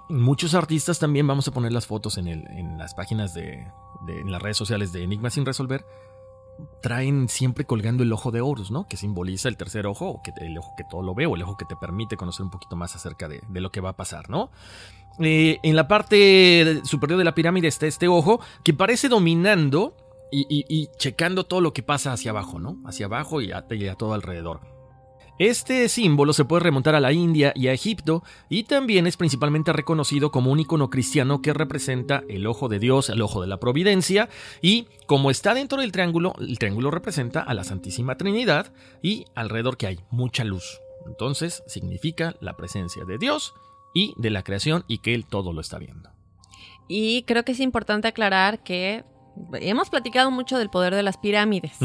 muchos artistas también vamos a poner las fotos en, las páginas de, en las redes sociales de Enigma sin resolver. Traen siempre colgando el ojo de Horus, ¿no? Que simboliza el tercer ojo, que, el ojo que todo lo ve, o el ojo que te permite conocer un poquito más acerca de, lo que va a pasar, ¿no? Eh, en la parte superior de la pirámide está este ojo que parece dominando y, checando todo lo que pasa hacia abajo, ¿no? Hacia abajo y a, todo alrededor. Este símbolo se puede remontar a la India y a Egipto y también es principalmente reconocido como un icono cristiano que representa el ojo de Dios, el ojo de la providencia y como está dentro del triángulo, el triángulo representa a la Santísima Trinidad y alrededor que hay mucha luz. Entonces significa la presencia de Dios y de la creación y que Él todo lo está viendo. Y creo que es importante aclarar que hemos platicado mucho del poder de las pirámides.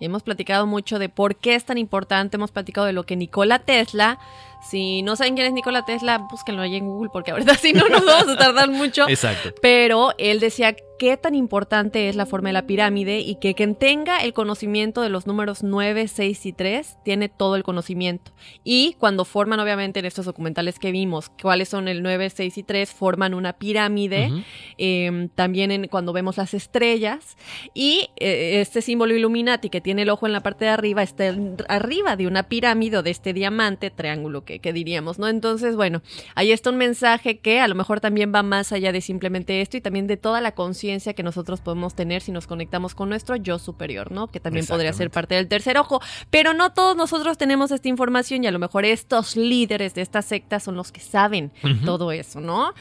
Hemos platicado mucho de por qué es tan importante. Hemos platicado de lo que Nikola Tesla si no saben quién es Nikola Tesla, búsquenlo ahí en Google porque ahorita si no nos vamos a tardar mucho. Exacto. Pero él decía qué tan importante es la forma de la pirámide y que quien tenga el conocimiento de los números 9, 6 y 3 tiene todo el conocimiento. Y cuando forman, obviamente, en estos documentales que vimos, cuáles son el 9, 6 y 3, forman una pirámide. Em, también en, cuando vemos las estrellas. Y eh, este símbolo Illuminati que tiene el ojo en la parte de arriba está arriba de una pirámide o de este diamante, triángulo que que, diríamos, ¿no? Entonces, bueno, ahí está un mensaje que a lo mejor también va más allá de simplemente esto y también de toda la conciencia que nosotros podemos tener si nos conectamos con nuestro yo superior, ¿no? Que también podría ser parte del tercer ojo. Pero no todos nosotros tenemos esta información y a lo mejor estos líderes de esta secta son los que saben todo eso, ¿no?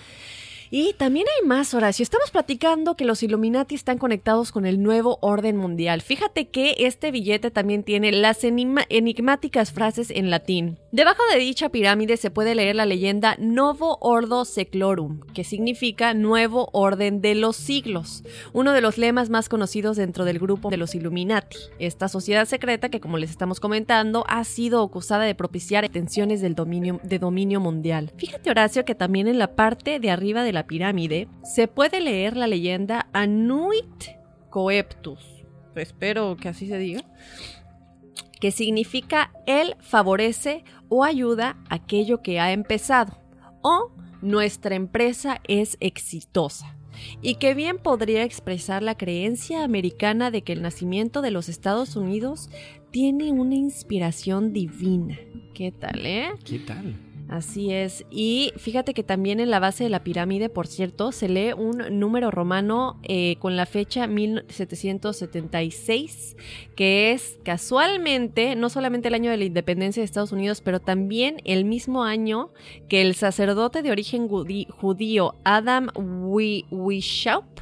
Y también hay más, Horacio. Estamos platicando que los Illuminati están conectados con el nuevo orden mundial. Fíjate que este billete también tiene las enigmáticas frases en latín. Debajo de dicha pirámide se puede leer la leyenda Novo Ordo Seclorum, que significa Nuevo Orden de los Siglos, uno de los lemas más conocidos dentro del grupo de los Illuminati. Esta sociedad secreta que, como les estamos comentando, ha sido acusada de propiciar tensiones del dominio, de dominio mundial. Fíjate, Horacio, que también en la parte de arriba de la pirámide, se puede leer la leyenda Anuit Coeptus. Espero que así se diga. Que significa él favorece o ayuda aquello que ha empezado o nuestra empresa es exitosa y que bien podría expresar la creencia americana de que el nacimiento de los Estados Unidos tiene una inspiración divina. ¿Qué tal, eh? ¿Qué tal? Así es. Y fíjate que también en la base de la pirámide, por cierto, se lee un número romano eh, con la fecha 1776, que es casualmente no solamente el año de la independencia de Estados Unidos, pero también el mismo año que el sacerdote de origen judío Adam Weishaupt,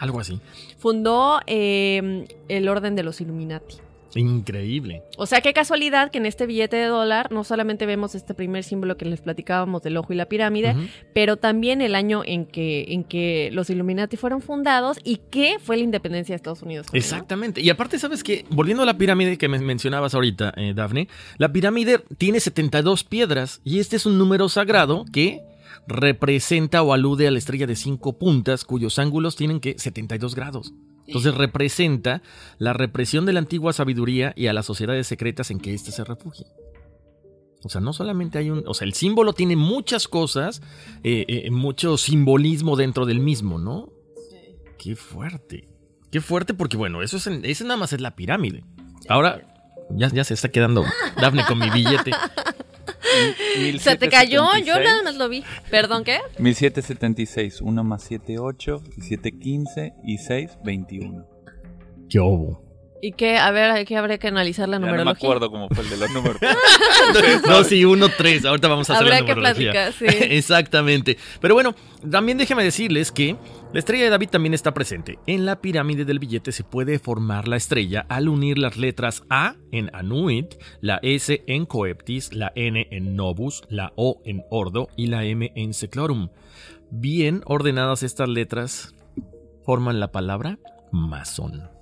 algo así, fundó eh, el orden de los Illuminati. Increíble. O sea, qué casualidad que en este billete de dólar no solamente vemos este primer símbolo que les platicábamos del ojo y la pirámide, pero también el año en que, en que los Illuminati fueron fundados y que fue la independencia de Estados Unidos. Exactamente. Y aparte, ¿sabes qué? Volviendo a la pirámide que me mencionabas ahorita, eh, Daphne, la pirámide tiene 72 piedras y este es un número sagrado que representa o alude a la estrella de cinco puntas cuyos ángulos tienen que 72 grados. Entonces representa la represión de la antigua sabiduría y a las sociedades secretas en que éste se refugia. O sea, no solamente hay un... O sea, el símbolo tiene muchas cosas, eh, eh, mucho simbolismo dentro del mismo, ¿no? Sí. Qué fuerte. Qué fuerte porque, bueno, eso, es eso nada más es la pirámide. Ahora, ya, ya se está quedando Dafne con mi billete. Se te cayó, yo nada más lo vi. ¿Perdón qué? 1776, 1 más 7, 8, 7, 15 y 6, 21. ¿Qué hubo? ¿Y qué? A ver, ¿qué habría que analizar la numerología? no me acuerdo cómo fue el de los números. no, sí, 1, 3. Ahorita vamos a hacer la numerología. que platicar, sí. Exactamente. Pero bueno, también déjeme decirles que la estrella de David también está presente. En la pirámide del billete se puede formar la estrella al unir las letras A en Anuit, la S en Coeptis, la N en Novus, la O en Ordo y la M en Seclorum. Bien ordenadas estas letras forman la palabra masón.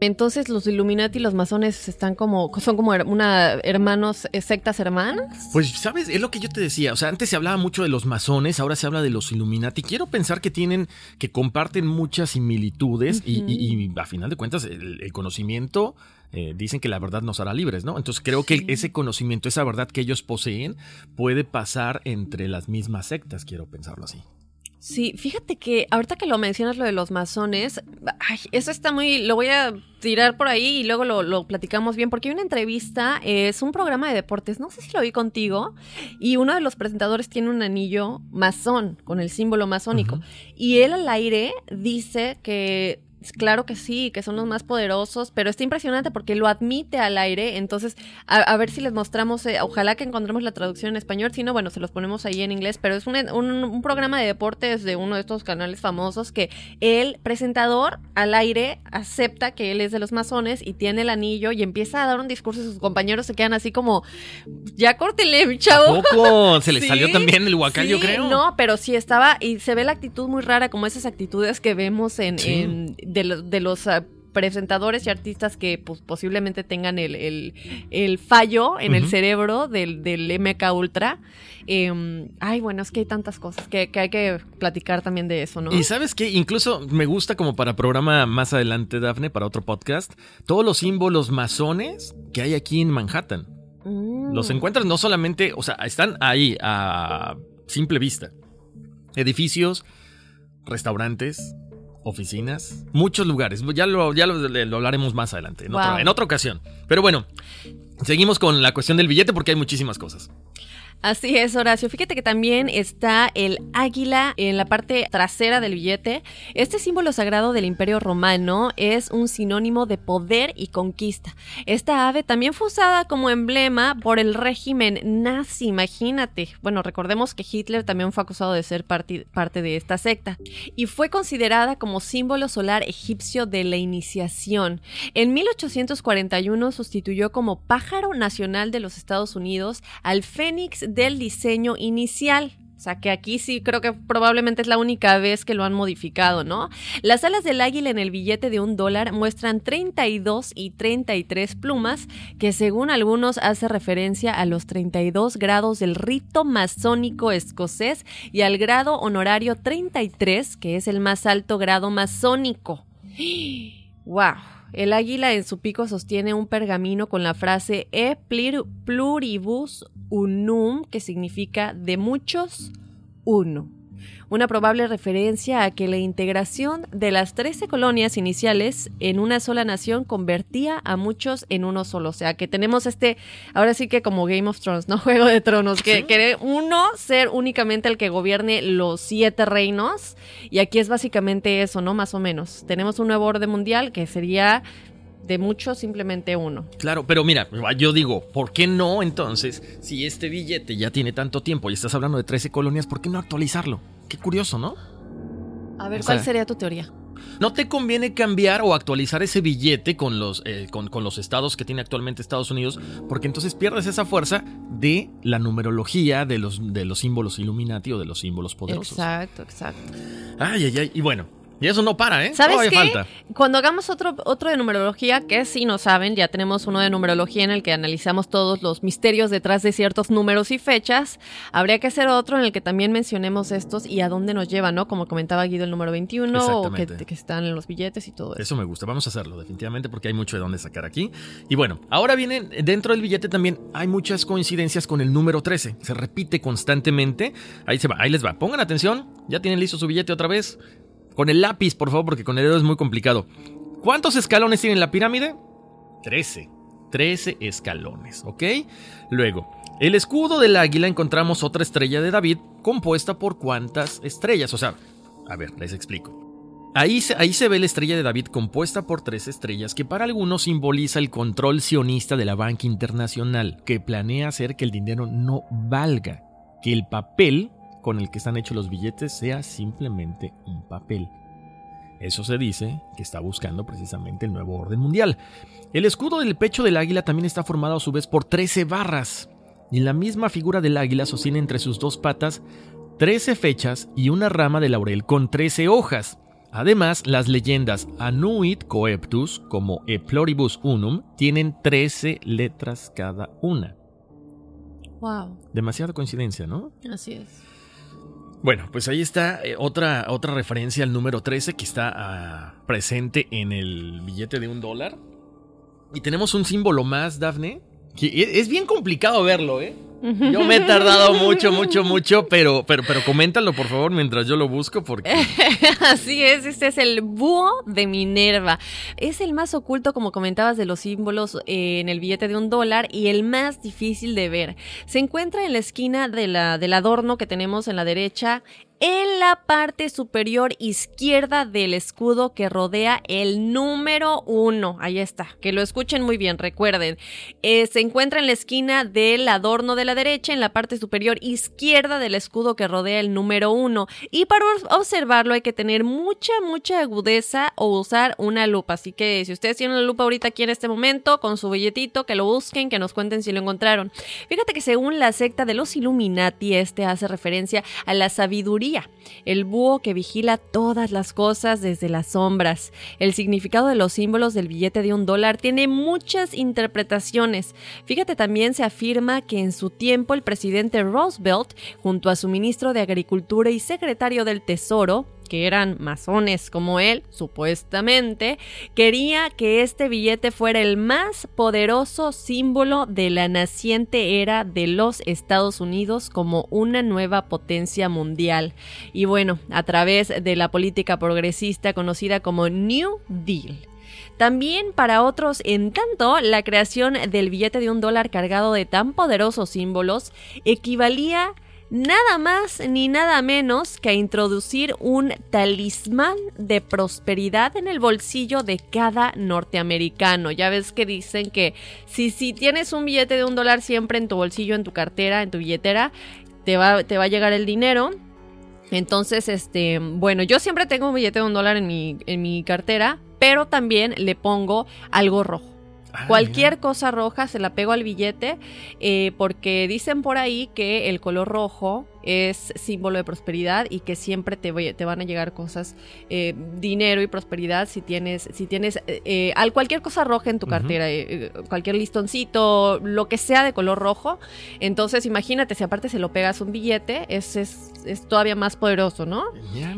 Entonces los Illuminati y los masones están como son como una hermanos eh, sectas hermanas. Pues sabes, es lo que yo te decía, o sea, antes se hablaba mucho de los masones, ahora se habla de los Illuminati. Quiero pensar que tienen que comparten muchas similitudes y, a final de cuentas el, conocimiento eh, dicen que la verdad nos hará libres, ¿no? Entonces creo que ese conocimiento, esa verdad que ellos poseen, puede pasar entre las mismas sectas, quiero pensarlo así. Sí, fíjate que ahorita que lo mencionas lo de los masones, eso está muy, lo voy a tirar por ahí y luego lo, platicamos bien, porque hay una entrevista, es un programa de deportes, no sé si lo vi contigo, y uno de los presentadores tiene un anillo masón, con el símbolo masónico, y él al aire dice que Claro que sí, que son los más poderosos, pero está impresionante porque lo admite al aire. Entonces, a, ver si les mostramos, eh, ojalá que encontremos la traducción en español, si no, bueno, se los ponemos ahí en inglés, pero es un, un, programa de deportes de uno de estos canales famosos que el presentador al aire acepta que él es de los masones y tiene el anillo y empieza a dar un discurso y sus compañeros se quedan así como, ya córtele, chavo. poco? Se le salió también el huacal, yo creo. No, pero sí estaba, y se ve la actitud muy rara, como esas actitudes que vemos en de, los ah, presentadores y artistas que pues, posiblemente tengan el, fallo en el cerebro del, del MK Ultra. Em, ay, bueno, es que hay tantas cosas que, hay que platicar también de eso, ¿no? Y sabes que incluso me gusta como para programa más adelante, Dafne, para otro podcast, todos los símbolos masones que hay aquí en Manhattan. Mm. Los encuentras no solamente, o sea, están ahí a simple vista. Edificios, restaurantes, oficinas, muchos lugares. Ya lo, ya lo, hablaremos más adelante, en, en otra ocasión. Pero bueno, seguimos con la cuestión del billete porque hay muchísimas cosas. Así es, Horacio. Fíjate que también está el águila en la parte trasera del billete. Este símbolo sagrado del Imperio Romano es un sinónimo de poder y conquista. Esta ave también fue usada como emblema por el régimen nazi, imagínate. Bueno, recordemos que Hitler también fue acusado de ser parte, de esta secta y fue considerada como símbolo solar egipcio de la iniciación. En 1841 sustituyó como pájaro nacional de los Estados Unidos al fénix del diseño inicial. O sea, que aquí sí creo que probablemente es la única vez que lo han modificado, ¿no? Las alas del águila en el billete de un dólar muestran 32 y 33 plumas, que según algunos hace referencia a los 32 grados del rito masónico escocés y al grado honorario 33, que es el más alto grado masónico. ¡Wow! El águila en su pico sostiene un pergamino con la frase E pluribus unum, que significa de muchos, uno una probable referencia a que la integración de las 13 colonias iniciales en una sola nación convertía a muchos en uno solo. O sea, que tenemos este, ahora sí que como Game of Thrones, ¿no? Juego de Tronos, que quiere uno ser únicamente el que gobierne los siete reinos. Y aquí es básicamente eso, ¿no? Más o menos. Tenemos un nuevo orden mundial que sería de muchos simplemente uno. Claro, pero mira, yo digo, ¿por qué no entonces, si este billete ya tiene tanto tiempo y estás hablando de 13 colonias, ¿por qué no actualizarlo? Qué curioso, ¿no? A ver, ¿cuál sería tu teoría? ¿No te conviene cambiar o actualizar ese billete con los, eh, con, los estados que tiene actualmente Estados Unidos? Porque entonces pierdes esa fuerza de la numerología de los, de los símbolos Illuminati o de los símbolos poderosos. Exacto, exacto. Ay, ay, ay. Y bueno, y eso no para, ¿eh? ¿Sabes qué? Falta. Cuando hagamos otro, otro de numerología, que si no saben, ya tenemos uno de numerología en el que analizamos todos los misterios detrás de ciertos números y fechas, habría que hacer otro en el que también mencionemos estos y a dónde nos llevan, ¿no? Como comentaba Guido el número 21 o que, que, están en los billetes y todo eso. Eso me gusta, vamos a hacerlo definitivamente porque hay mucho de dónde sacar aquí. Y bueno, ahora viene, dentro del billete también hay muchas coincidencias con el número 13, se repite constantemente. Ahí se va, ahí les va, pongan atención, ya tienen listo su billete otra vez. Con el lápiz, por favor, porque con el dedo es muy complicado. ¿Cuántos escalones tiene la pirámide? 13. 13 escalones, ¿ok? Luego, el escudo del águila encontramos otra estrella de David compuesta por cuántas estrellas. O sea, a ver, les explico. Ahí se, ahí se ve la estrella de David compuesta por tres estrellas que para algunos simboliza el control sionista de la banca internacional, que planea hacer que el dinero no valga, que el papel con el que están hechos los billetes sea simplemente un papel. Eso se dice que está buscando precisamente el nuevo orden mundial. El escudo del pecho del águila también está formado a su vez por 13 barras, y la misma figura del águila sostiene entre sus dos patas 13 fechas y una rama de laurel con 13 hojas. Además, las leyendas Anuit Coeptus como E Pluribus Unum tienen 13 letras cada una. Wow. Demasiada coincidencia, ¿no? Así es. Bueno, pues ahí está eh, otra, otra referencia al número 13 que está ah, presente en el billete de un dólar. Y tenemos un símbolo más, Dafne, es bien complicado verlo, ¿eh? Yo me he tardado mucho, mucho, mucho, pero, pero, pero coméntalo por favor mientras yo lo busco porque... Así es, este es el búho de Minerva. Es el más oculto, como comentabas, de los símbolos eh, en el billete de un dólar y el más difícil de ver. Se encuentra en la esquina de la, del adorno que tenemos en la derecha en la parte superior izquierda del escudo que rodea el número uno. Ahí está, que lo escuchen muy bien, recuerden. Eh, se encuentra en la esquina del adorno de la derecha, en la parte superior izquierda del escudo que rodea el número uno. Y para observarlo hay que tener mucha, mucha agudeza o usar una lupa. Así que si ustedes tienen la lupa ahorita aquí en este momento, con su billetito, que lo busquen, que nos cuenten si lo encontraron. Fíjate que según la secta de los Illuminati, este hace referencia a la sabiduría el búho que vigila todas las cosas desde las sombras. El significado de los símbolos del billete de un dólar tiene muchas interpretaciones. Fíjate también se afirma que en su tiempo el presidente Roosevelt, junto a su ministro de Agricultura y secretario del Tesoro, que eran masones como él, supuestamente, quería que este billete fuera el más poderoso símbolo de la naciente era de los Estados Unidos como una nueva potencia mundial. Y bueno, a través de la política progresista conocida como New Deal. También para otros, en tanto, la creación del billete de un dólar cargado de tan poderosos símbolos equivalía a nada más ni nada menos que a introducir un talismán de prosperidad en el bolsillo de cada norteamericano. Ya ves que dicen que si, si tienes un billete de un dólar siempre en tu bolsillo, en tu cartera, en tu billetera, te va, te va a llegar el dinero. Entonces, este, bueno, yo siempre tengo un billete de un dólar en mi, en mi cartera, pero también le pongo algo rojo. Ah, Cualquier cosa roja se la pego al billete eh, porque dicen por ahí que el color rojo es símbolo de prosperidad y que siempre te, te van a llegar cosas, eh, dinero y prosperidad si tienes, si tienes eh, al cualquier cosa roja en tu cartera, cualquier listoncito, lo que sea de color rojo. Entonces imagínate, si aparte se lo pegas un billete, es, es, todavía más poderoso, ¿no?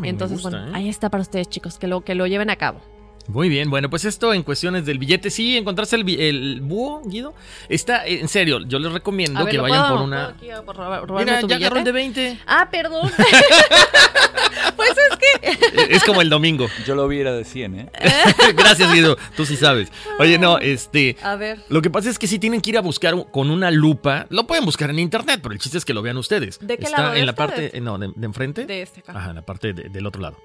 Entonces, bueno, ahí está para ustedes chicos, que lo, que lo lleven a cabo. Muy bien, bueno, pues esto en cuestiones del billete, sí, encontrarse el, el búho, Guido, está, eh, en serio, yo les recomiendo ver, que ¿lo vayan puedo- por una... puedo aquí, por robar- robarme Mira, tu ya agarró el billete? de 20. Ah, perdón. pues es que... es como el domingo. Yo lo viera de 100, ¿eh? Gracias, Guido, tú sí sabes. Oye, no, este... A ver. Lo que pasa es que si tienen que ir a buscar con una lupa, lo pueden buscar en internet, pero el chiste es que lo vean ustedes. ¿De qué Está lado? ¿De en la parte, eh, no, de, de enfrente. De este acá. Ajá, en la parte de- del otro lado,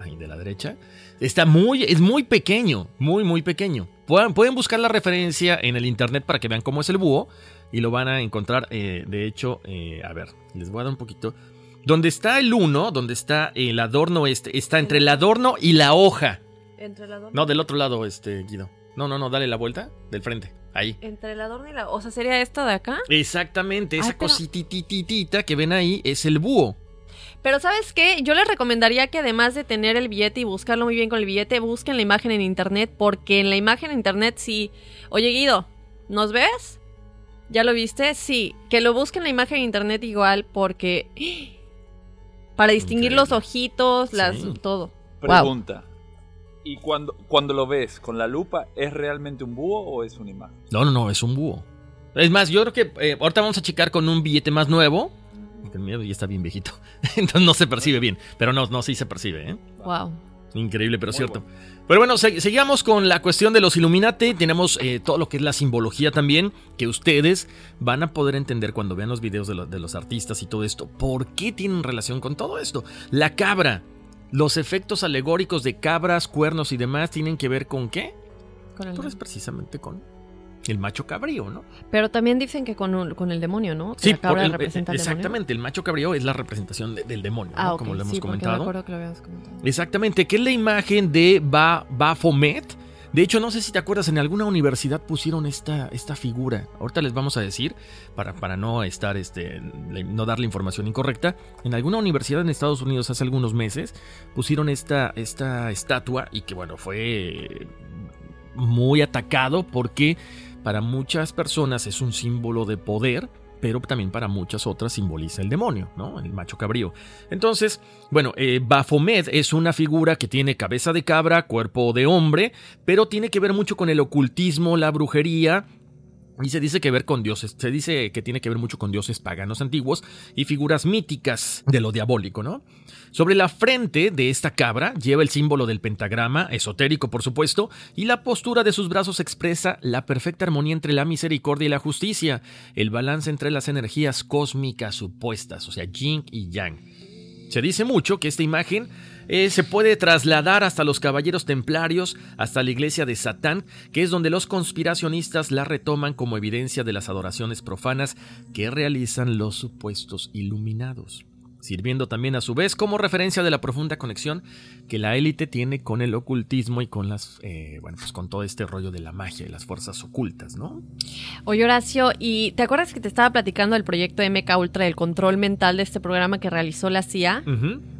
ahí, de la derecha. Está muy, es muy pequeño, muy, muy pequeño. Pueden, pueden buscar la referencia en el internet para que vean cómo es el búho y lo van a encontrar, eh, de hecho, eh, a ver, les voy a dar un poquito. Donde está el 1, donde está el adorno este, está entre el adorno y la hoja. Entre el adorno. No, del otro lado, este, Guido. No, no, no, dale la vuelta, del frente, ahí. Entre el adorno y la... O sea, ¿sería esta de acá? Exactamente, esa Ay, pero- cositititita que ven ahí es el búho. Pero ¿sabes qué? Yo les recomendaría que además de tener el billete y buscarlo muy bien con el billete, busquen la imagen en internet, porque en la imagen en internet sí... Oye, Guido, ¿nos ves? ¿Ya lo viste? Sí, que lo busquen la imagen en internet igual, porque... Para distinguir los ojitos, las... Sí. todo. Wow. Pregunta. ¿Y cuando, cuando lo ves con la lupa, es realmente un búho o es una imagen? No, no, no, es un búho. Es más, yo creo que eh, ahorita vamos a checar con un billete más nuevo. Porque el mío ya está bien viejito. Entonces no se percibe bien. Pero no, no, sí se percibe, ¿eh? Wow. Increíble, pero Muy cierto. Pero bueno, se- sigamos con la cuestión de los Illuminati. Tenemos eh, todo lo que es la simbología también, que ustedes van a poder entender cuando vean los videos de, lo- de los artistas y todo esto. ¿Por qué tienen relación con todo esto? La cabra, los efectos alegóricos de cabras, cuernos y demás tienen que ver con qué? Con el- Pues precisamente con el macho cabrío, ¿no? Pero también dicen que con, un- con el demonio, ¿no? Que Sí, la cabra por el- representa al demonio. exactamente. El macho cabrío es la representación de- del demonio, Ah, ¿no? ok, como lo hemos sí, porque me comentado. acuerdo que lo habíamos comentado. Exactamente, que es la imagen de ba Baphomet. De hecho, no sé si te acuerdas, en alguna universidad pusieron esta, esta figura. Ahorita les vamos a decir, para, para no estar, este, no dar la información incorrecta. En alguna universidad en Estados Unidos hace algunos meses pusieron esta, esta estatua y que bueno, fue muy atacado porque para muchas personas es un símbolo de poder, pero también para muchas otras simboliza el demonio, ¿no? El macho cabrío. Entonces, bueno, eh, Baphomet es una figura que tiene cabeza de cabra, cuerpo de hombre, pero tiene que ver mucho con el ocultismo, la brujería. Y se dice que ver con dioses, se dice que tiene que ver mucho con dioses paganos antiguos y figuras míticas de lo diabólico, ¿no? Sobre la frente de esta cabra lleva el símbolo del pentagrama, esotérico por supuesto, y la postura de sus brazos expresa la perfecta armonía entre la misericordia y la justicia, el balance entre las energías cósmicas supuestas, o sea, yin y yang. Se dice mucho que esta imagen eh, se puede trasladar hasta los caballeros templarios, hasta la iglesia de Satán, que es donde los conspiracionistas la retoman como evidencia de las adoraciones profanas que realizan los supuestos iluminados, sirviendo también a su vez como referencia de la profunda conexión que la élite tiene con el ocultismo y con las, eh, bueno, pues con todo este rollo de la magia y las fuerzas ocultas, ¿no? Oye, Horacio, ¿y te acuerdas que te estaba platicando del proyecto MK Ultra, del control mental de este programa que realizó la CIA?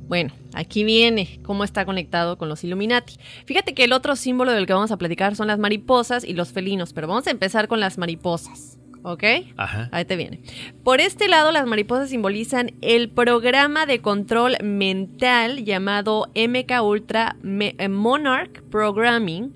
Bueno, aquí viene cómo está conectado con los Illuminati. Fíjate que el otro símbolo del que vamos a platicar son las mariposas y los felinos, pero vamos a empezar con las mariposas, ¿ok? Ajá. Ahí te viene. Por este lado, las mariposas simbolizan el programa de control mental llamado MK Ultra eh, Monarch Programming,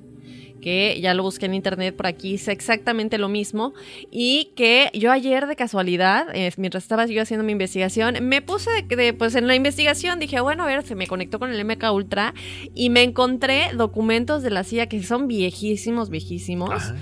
que ya lo busqué en internet por aquí, es exactamente lo mismo. Y que yo ayer de casualidad, eh, mientras estaba yo haciendo mi investigación, me puse de, de- pues en la investigación, dije, bueno, a ver, se me conectó con el MK Ultra y me encontré documentos de la CIA que son viejísimos, viejísimos Ajá.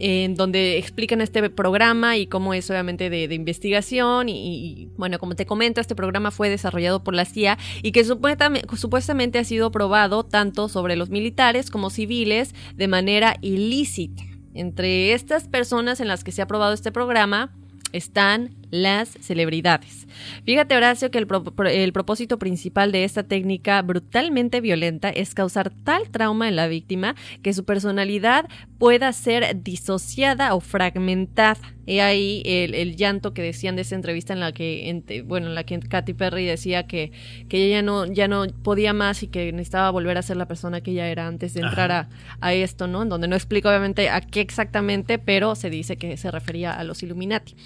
En donde explican este programa y cómo es obviamente de, investigación y, y, bueno, como te comento, este programa fue desarrollado por la CIA y que supuestamente, supuestamente ha sido probado tanto sobre los militares como civiles de manera ilícita. Entre estas personas en las que se ha probado este programa están las celebridades. Fíjate, Horacio, que el, pro- pro- el propósito principal de esta técnica brutalmente violenta es causar tal trauma en la víctima que su personalidad pueda ser disociada o fragmentada. He ahí el, el llanto que decían de esa entrevista en la que, bueno, en la que Katy Perry decía que, que ella ya no, ya no podía más y que necesitaba volver a ser la persona que ella era antes de entrar a, a esto, ¿no? En donde no explica obviamente a qué exactamente, pero se dice que se refería a los Illuminati.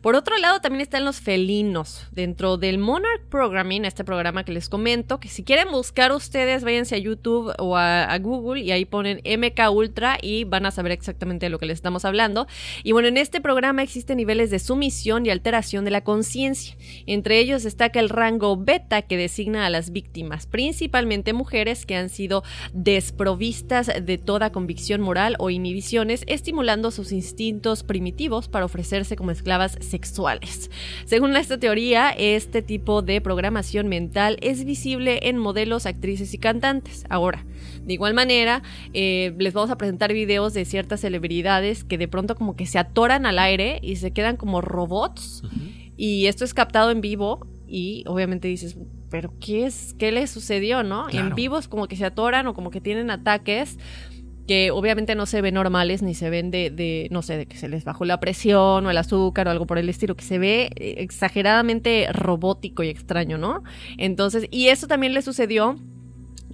Por otro lado, también están los felinos. Dentro del Monarch Programming, este programa que les comento, que si quieren buscar ustedes, váyanse a YouTube o a, a Google y ahí ponen MK Ultra y van a saber exactamente de lo que les estamos hablando. Y bueno, en este programa existen niveles de sumisión y alteración de la conciencia. Entre ellos destaca el rango beta que designa a las víctimas, principalmente mujeres que han sido desprovistas de toda convicción moral o inhibiciones, estimulando sus instintos primitivos para ofrecerse como esclavas sexuales. Según esta teoría, este tipo de programación mental es visible en modelos, actrices y cantantes. Ahora, de igual manera, eh, les vamos a presentar videos de ciertas celebridades que de pronto como que se atoran al aire y se quedan como robots. Y esto es captado en vivo y obviamente dices, pero ¿qué es? ¿Qué le sucedió, no? En vivo es como que se atoran o como que tienen ataques que obviamente no se ven normales ni se ven de, de, no sé, de que se les bajó la presión o el azúcar o algo por el estilo, que se ve eh, exageradamente robótico y extraño, ¿no? Entonces, y eso también le sucedió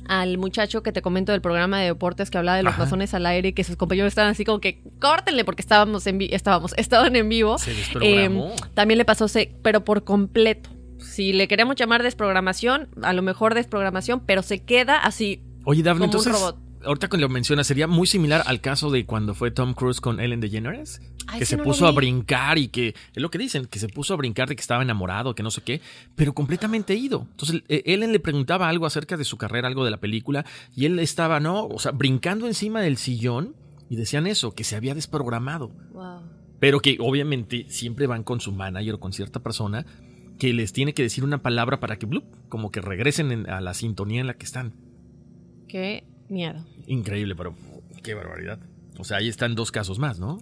al muchacho que te comento del programa de deportes que hablaba de los Ajá. mazones al aire, que sus compañeros estaban así como que córtenle porque estábamos en vi- estábamos, estaban en vivo. Se. Eh, también le pasó, se, pero por completo. Si le queremos llamar desprogramación, a lo mejor desprogramación, pero se queda así Oye, Daphne, entonces, robot. Ahorita que lo mencionas, sería muy similar al caso de cuando fue Tom Cruise con Ellen DeGeneres, Ay, que se no puso a brincar y que, es lo que dicen, que se puso a brincar de que estaba enamorado, que no sé qué, pero completamente ido. Entonces, eh, Ellen le preguntaba algo acerca de su carrera, algo de la película, y él estaba, ¿no? O sea, brincando encima del sillón y decían eso, que se había desprogramado. Wow. Pero que obviamente siempre van con su manager o con cierta persona que les tiene que decir una palabra para que, blup, como que regresen en- a la sintonía en la que están. Qué miedo. Increíble, pero qué barbaridad. O sea, ahí están dos casos más, ¿no?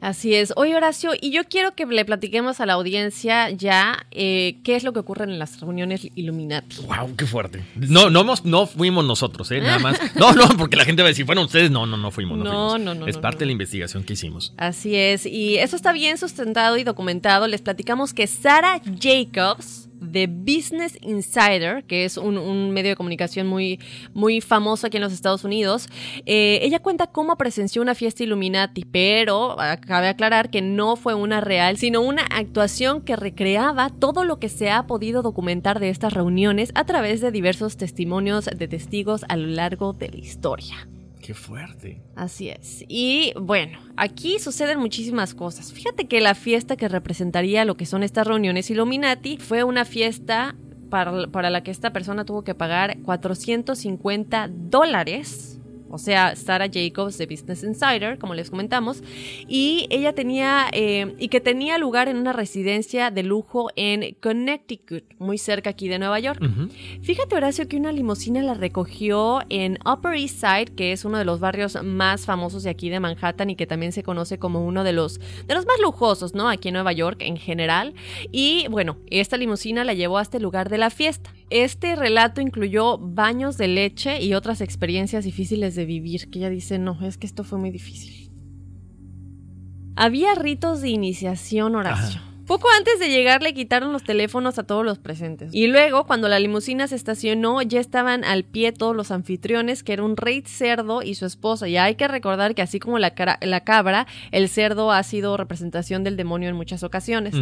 Así es. Oye, Horacio, y yo quiero que le platiquemos a la audiencia ya eh, qué es lo que ocurre en las reuniones Illuminati. ¡Wow! ¡Qué fuerte! No, no, fuimos nosotros, ¿eh? Nada más. No, no, porque la gente va a decir, fueron ustedes. No, no, no fuimos. No, No, fuimos. no, no, Es no, parte no. de la investigación que hicimos. Así es, y eso está bien sustentado y documentado. Les platicamos que Sarah Jacobs de Business Insider, que es un, medio de comunicación muy, muy famoso aquí en los Estados Unidos, eh, ella cuenta cómo presenció una fiesta Illuminati, pero ah, cabe aclarar que no fue una real, sino una actuación que recreaba todo lo que se ha podido documentar de estas reuniones a través de diversos testimonios de testigos a lo largo de la historia. ¡Qué fuerte! Así es. Y bueno, aquí suceden muchísimas cosas. Fíjate que la fiesta que representaría lo que son estas reuniones Illuminati fue una fiesta para, para la que esta persona tuvo que pagar 450 dólares. O sea, Sarah Jacobs de Business Insider, como les comentamos, y ella tenía, eh, y que tenía lugar en una residencia de lujo en Connecticut, muy cerca aquí de Nueva York. Fíjate, Horacio, que una limusina la recogió en Upper East Side, que es uno de los barrios más famosos de aquí de Manhattan y que también se conoce como uno de los, de los más lujosos, ¿no? Aquí en Nueva York en general. Y bueno, esta limusina la llevó hasta el lugar de la fiesta. Este relato incluyó baños de leche y otras experiencias difíciles de vivir, que ella dice, no, es que esto fue muy difícil. Había ritos de iniciación, Horacio. Poco antes de llegar le quitaron los teléfonos a todos los presentes. Y luego, cuando la limusina se estacionó, ya estaban al pie todos los anfitriones, que era un rey cerdo y su esposa. Y hay que recordar que así como la, cara- la cabra, el cerdo ha sido representación del demonio en muchas ocasiones.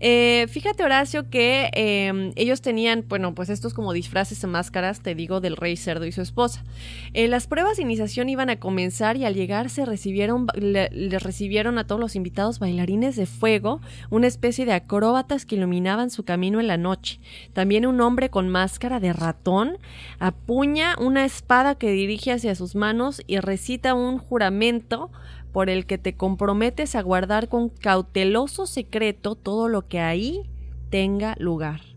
Eh, fíjate, Horacio, que eh, ellos tenían, bueno, pues estos como disfraces y máscaras, te digo, del rey cerdo y su esposa. Eh, las pruebas de iniciación iban a comenzar y al llegar se recibieron, le, le recibieron a todos los invitados bailarines de fuego, una especie de acróbatas que iluminaban su camino en la noche. También un hombre con máscara de ratón apuña una espada que dirige hacia sus manos y recita un juramento por el que te comprometes a guardar con cauteloso secreto todo lo que ahí tenga lugar.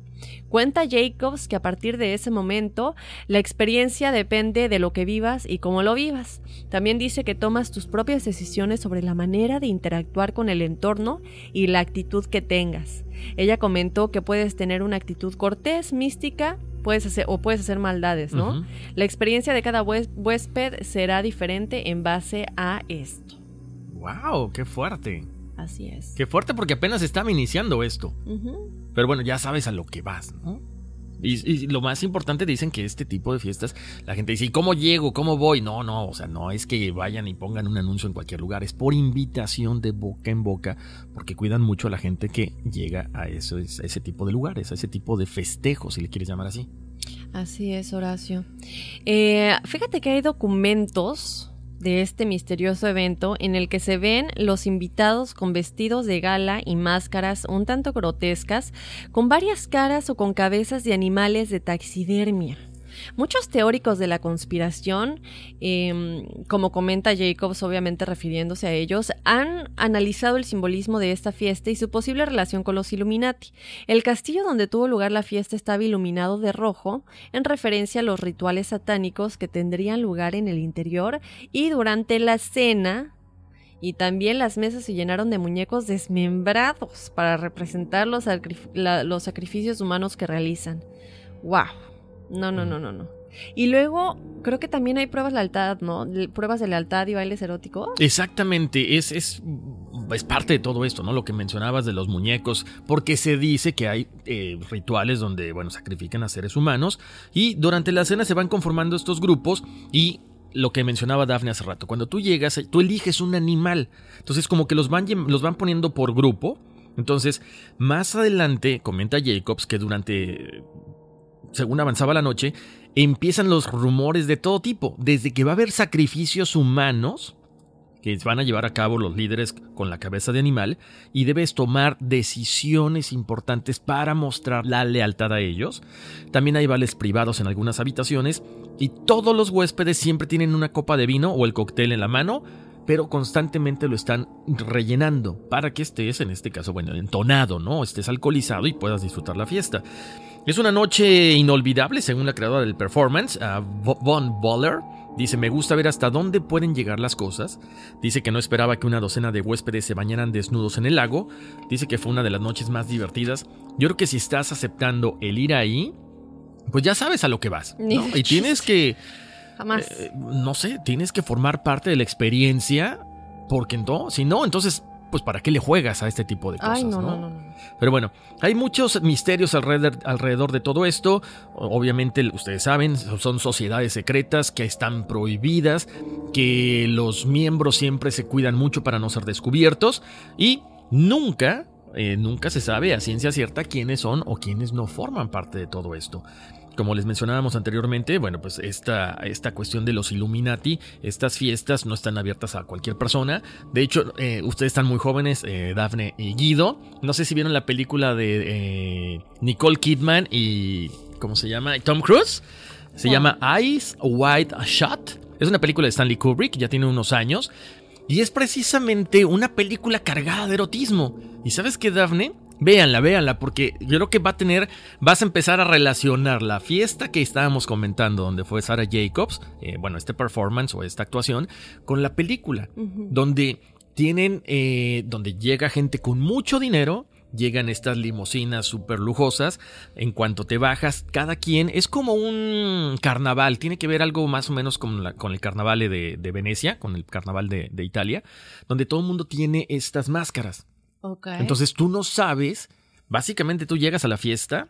Cuenta Jacobs que a partir de ese momento la experiencia depende de lo que vivas y cómo lo vivas. También dice que tomas tus propias decisiones sobre la manera de interactuar con el entorno y la actitud que tengas. Ella comentó que puedes tener una actitud cortés, mística, puedes hacer o puedes hacer maldades, ¿no? La experiencia de cada hués- huésped será diferente en base a esto. ¡Wow! ¡Qué fuerte! Así es. Qué fuerte porque apenas estaba iniciando esto. Pero bueno, ya sabes a lo que vas, ¿no? Y, y lo más importante dicen que este tipo de fiestas, la gente dice, ¿y cómo llego? ¿Cómo voy? No, no, o sea, no es que vayan y pongan un anuncio en cualquier lugar, es por invitación de boca en boca, porque cuidan mucho a la gente que llega a, eso, a ese tipo de lugares, a ese tipo de festejos, si le quieres llamar así. Así es, Horacio. Eh, fíjate que hay documentos de este misterioso evento en el que se ven los invitados con vestidos de gala y máscaras un tanto grotescas, con varias caras o con cabezas de animales de taxidermia. Muchos teóricos de la conspiración, eh, como comenta Jacobs, obviamente refiriéndose a ellos, han analizado el simbolismo de esta fiesta y su posible relación con los Illuminati. El castillo donde tuvo lugar la fiesta estaba iluminado de rojo, en referencia a los rituales satánicos que tendrían lugar en el interior, y durante la cena y también las mesas se llenaron de muñecos desmembrados para representar los, los sacrificios humanos que realizan. ¡Wow! No, no, no, no, no. Y luego creo que también hay pruebas de lealtad, ¿no? Pruebas de lealtad y bailes eróticos. Exactamente, es, es, es parte de todo esto, ¿no? Lo que mencionabas de los muñecos, porque se dice que hay eh, rituales donde, bueno, sacrifican a seres humanos y durante la cena se van conformando estos grupos y lo que mencionaba Daphne hace rato, cuando tú llegas, tú eliges un animal, entonces como que los van, los van poniendo por grupo. Entonces, más adelante, comenta Jacobs que durante según avanzaba la noche, empiezan los rumores de todo tipo, desde que va a haber sacrificios humanos que van a llevar a cabo los líderes con la cabeza de animal y debes tomar decisiones importantes para mostrar la lealtad a ellos. También hay vales privados en algunas habitaciones y todos los huéspedes siempre tienen una copa de vino o el cóctel en la mano, pero constantemente lo están rellenando para que estés, en este caso, bueno, entonado, ¿no? Estés alcoholizado y puedas disfrutar la fiesta. Es una noche inolvidable, según la creadora del performance, Von Boller. Dice, me gusta ver hasta dónde pueden llegar las cosas. Dice que no esperaba que una docena de huéspedes se bañaran desnudos en el lago. Dice que fue una de las noches más divertidas. Yo creo que si estás aceptando el ir ahí, pues ya sabes a lo que vas. Y tienes que... Jamás. Eh, no sé, tienes que formar parte de la experiencia. Porque no, si no, entonces pues ¿para qué le juegas a este tipo de cosas? Ay, no, no, no, no. Pero bueno, hay muchos misterios alrededor, alrededor de todo esto. Obviamente, ustedes saben, son sociedades secretas que están prohibidas, que los miembros siempre se cuidan mucho para no ser descubiertos y nunca, eh, nunca se sabe a ciencia cierta quiénes son o quiénes no forman parte de todo esto. Como les mencionábamos anteriormente, bueno, pues esta, esta cuestión de los Illuminati, estas fiestas no están abiertas a cualquier persona. De hecho, eh, ustedes están muy jóvenes, eh, Daphne y Guido. No sé si vieron la película de eh, Nicole Kidman y. ¿Cómo se llama? Tom Cruise. Se llama Eyes Wide Shut. Es una película de Stanley Kubrick, ya tiene unos años. Y es precisamente una película cargada de erotismo. ¿Y sabes qué, Daphne? Véanla, véanla, porque yo creo que va a tener, vas a empezar a relacionar la fiesta que estábamos comentando, donde fue Sarah Jacobs, eh, bueno, este performance o esta actuación, con la película, donde tienen, eh, donde llega gente con mucho dinero, llegan estas limusinas súper lujosas, en cuanto te bajas, cada quien es como un carnaval, tiene que ver algo más o menos con, la, con el carnaval de, de, Venecia, con el carnaval de, de Italia, donde todo el mundo tiene estas máscaras. Okay. Entonces tú no sabes, básicamente tú llegas a la fiesta,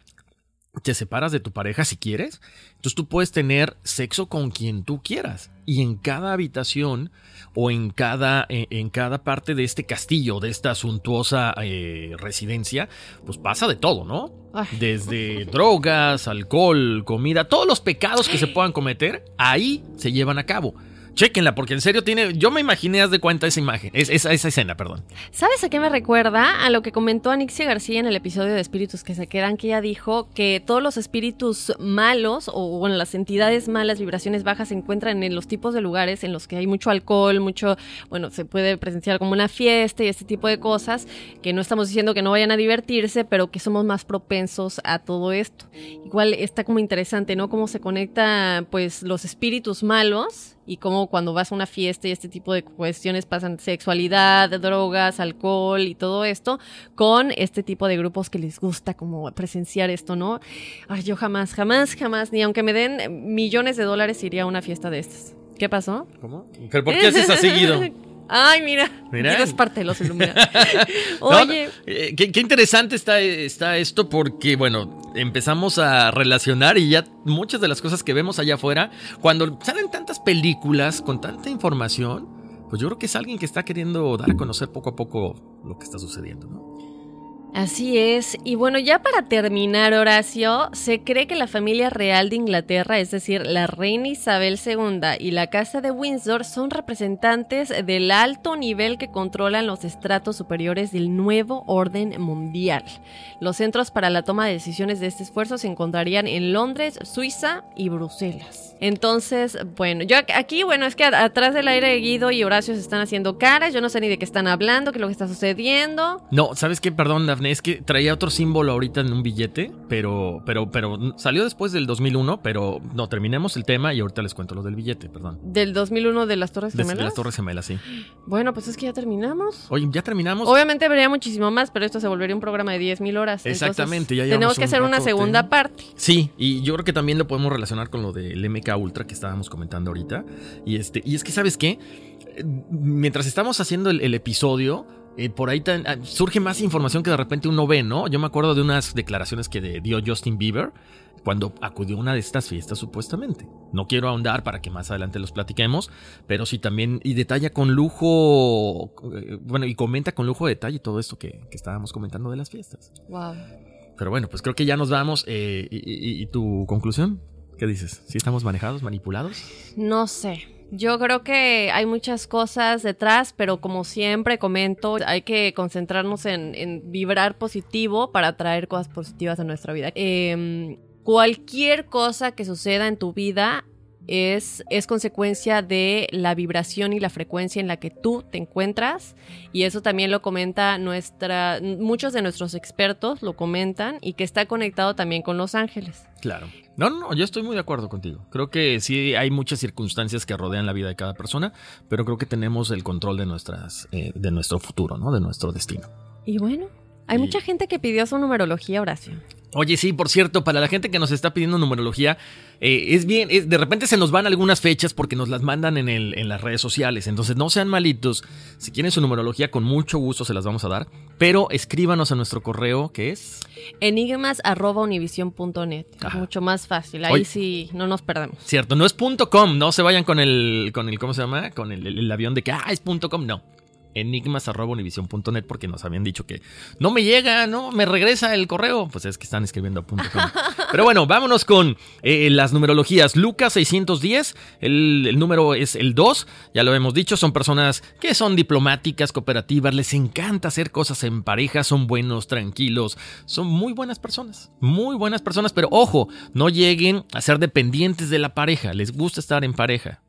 te separas de tu pareja si quieres, entonces tú puedes tener sexo con quien tú quieras y en cada habitación o en cada, en, en cada parte de este castillo, de esta suntuosa eh, residencia, pues pasa de todo, ¿no? Desde drogas, alcohol, comida, todos los pecados que se puedan cometer, ahí se llevan a cabo. Chequenla, porque en serio tiene. Yo me imaginé, haz de cuenta esa imagen, es, esa, esa escena, perdón. ¿Sabes a qué me recuerda? A lo que comentó Anixia García en el episodio de Espíritus que se quedan, que ella dijo que todos los espíritus malos, o bueno, las entidades malas, vibraciones bajas, se encuentran en los tipos de lugares en los que hay mucho alcohol, mucho. Bueno, se puede presenciar como una fiesta y este tipo de cosas, que no estamos diciendo que no vayan a divertirse, pero que somos más propensos a todo esto. Igual está como interesante, ¿no? Cómo se conecta, pues, los espíritus malos y cómo cuando vas a una fiesta y este tipo de cuestiones pasan sexualidad, drogas, alcohol y todo esto con este tipo de grupos que les gusta como presenciar esto, ¿no? Ay, yo jamás, jamás, jamás, ni aunque me den millones de dólares iría a una fiesta de estas. ¿Qué pasó? ¿Cómo? ¿Pero por qué haces así, Guido? Ay, mira. Mira. Es parte de los Illuminati. No, Oye, eh, qué, qué interesante está, está esto porque, bueno, empezamos a relacionar y ya muchas de las cosas que vemos allá afuera, cuando salen tantas películas con tanta información, pues yo creo que es alguien que está queriendo dar a conocer poco a poco lo que está sucediendo, ¿no? Así es. Y bueno, ya para terminar, Horacio, se cree que la familia real de Inglaterra, es decir, la reina Isabel II y la casa de Windsor, son representantes del alto nivel que controlan los estratos superiores del nuevo orden mundial. Los centros para la toma de decisiones de este esfuerzo se encontrarían en Londres, Suiza y Bruselas. Entonces, bueno, yo aquí, bueno, es que atrás del aire Guido y Horacio se están haciendo caras, yo no sé ni de qué están hablando, qué es lo que está sucediendo. No, ¿sabes qué? Perdón, es que traía otro símbolo ahorita en un billete, pero, pero, pero salió después del 2001, pero no, terminemos el tema y ahorita les cuento lo del billete, perdón. Del 2001 de las Torres Gemelas. de las Torres Gemelas, sí. Bueno, pues es que ya terminamos. Oye, ya terminamos. Obviamente habría muchísimo más, pero esto se volvería un programa de 10.000 horas. Exactamente, ya Tenemos que un hacer una segunda parte. Sí, y yo creo que también lo podemos relacionar con lo del MK Ultra que estábamos comentando ahorita. Y este, y es que, ¿sabes qué? Mientras estamos haciendo el, el episodio, eh, por ahí tan- ah, surge más información que de repente uno ve, ¿no? Yo me acuerdo de unas declaraciones que de- dio Justin Bieber cuando acudió a una de estas fiestas supuestamente. No quiero ahondar para que más adelante los platiquemos, pero sí también y detalla con lujo, eh, bueno, y comenta con lujo de detalle todo esto que, que estábamos comentando de las fiestas. Wow. Pero bueno, pues creo que ya nos vamos. eh, y, y- y tu conclusión? ¿Qué dices? ¿Sí estamos manejados, manipulados? No sé. Yo creo que hay muchas cosas detrás, pero como siempre comento, hay que concentrarnos en, vibrar positivo para atraer cosas positivas a nuestra vida. Em, cualquier cosa que suceda en tu vida es, es consecuencia de la vibración y la frecuencia en la que tú te encuentras. Y eso también lo comenta nuestra, muchos de nuestros expertos lo comentan y que está conectado también con los ángeles. Claro. No, no, yo estoy muy de acuerdo contigo. Creo que sí hay muchas circunstancias que rodean la vida de cada persona, pero creo que tenemos el control de nuestras, eh, de nuestro futuro, ¿no? De nuestro destino. Y bueno, hay Y- mucha gente que pidió su numerología, Horacio. Oye, sí, por cierto, para la gente que nos está pidiendo numerología, eh, es bien, es- de repente se nos van algunas fechas porque nos las mandan en, el, en las redes sociales. Entonces, no sean malitos. Si quieren su numerología, con mucho gusto se las vamos a dar. Pero escríbanos a nuestro correo, que es. Enigmas.univision.net. Es mucho más fácil. Ahí Oye. sí no nos perdemos. Cierto, no es punto .com, no se vayan con el, con el ¿cómo se llama? Con el, el- el avión de que, ah, es punto .com, no. Enigmas.univision.net porque nos habían dicho que no me llega, no me regresa el correo. Pues es que están escribiendo a punto. Pero bueno, vámonos con eh, las numerologías. Lucas 610, el, el número es el 2, ya lo hemos dicho, son personas que son diplomáticas, cooperativas, les encanta hacer cosas en pareja, son buenos, tranquilos, son muy buenas personas, muy buenas personas, pero ojo, no lleguen a ser dependientes de la pareja, les gusta estar en pareja.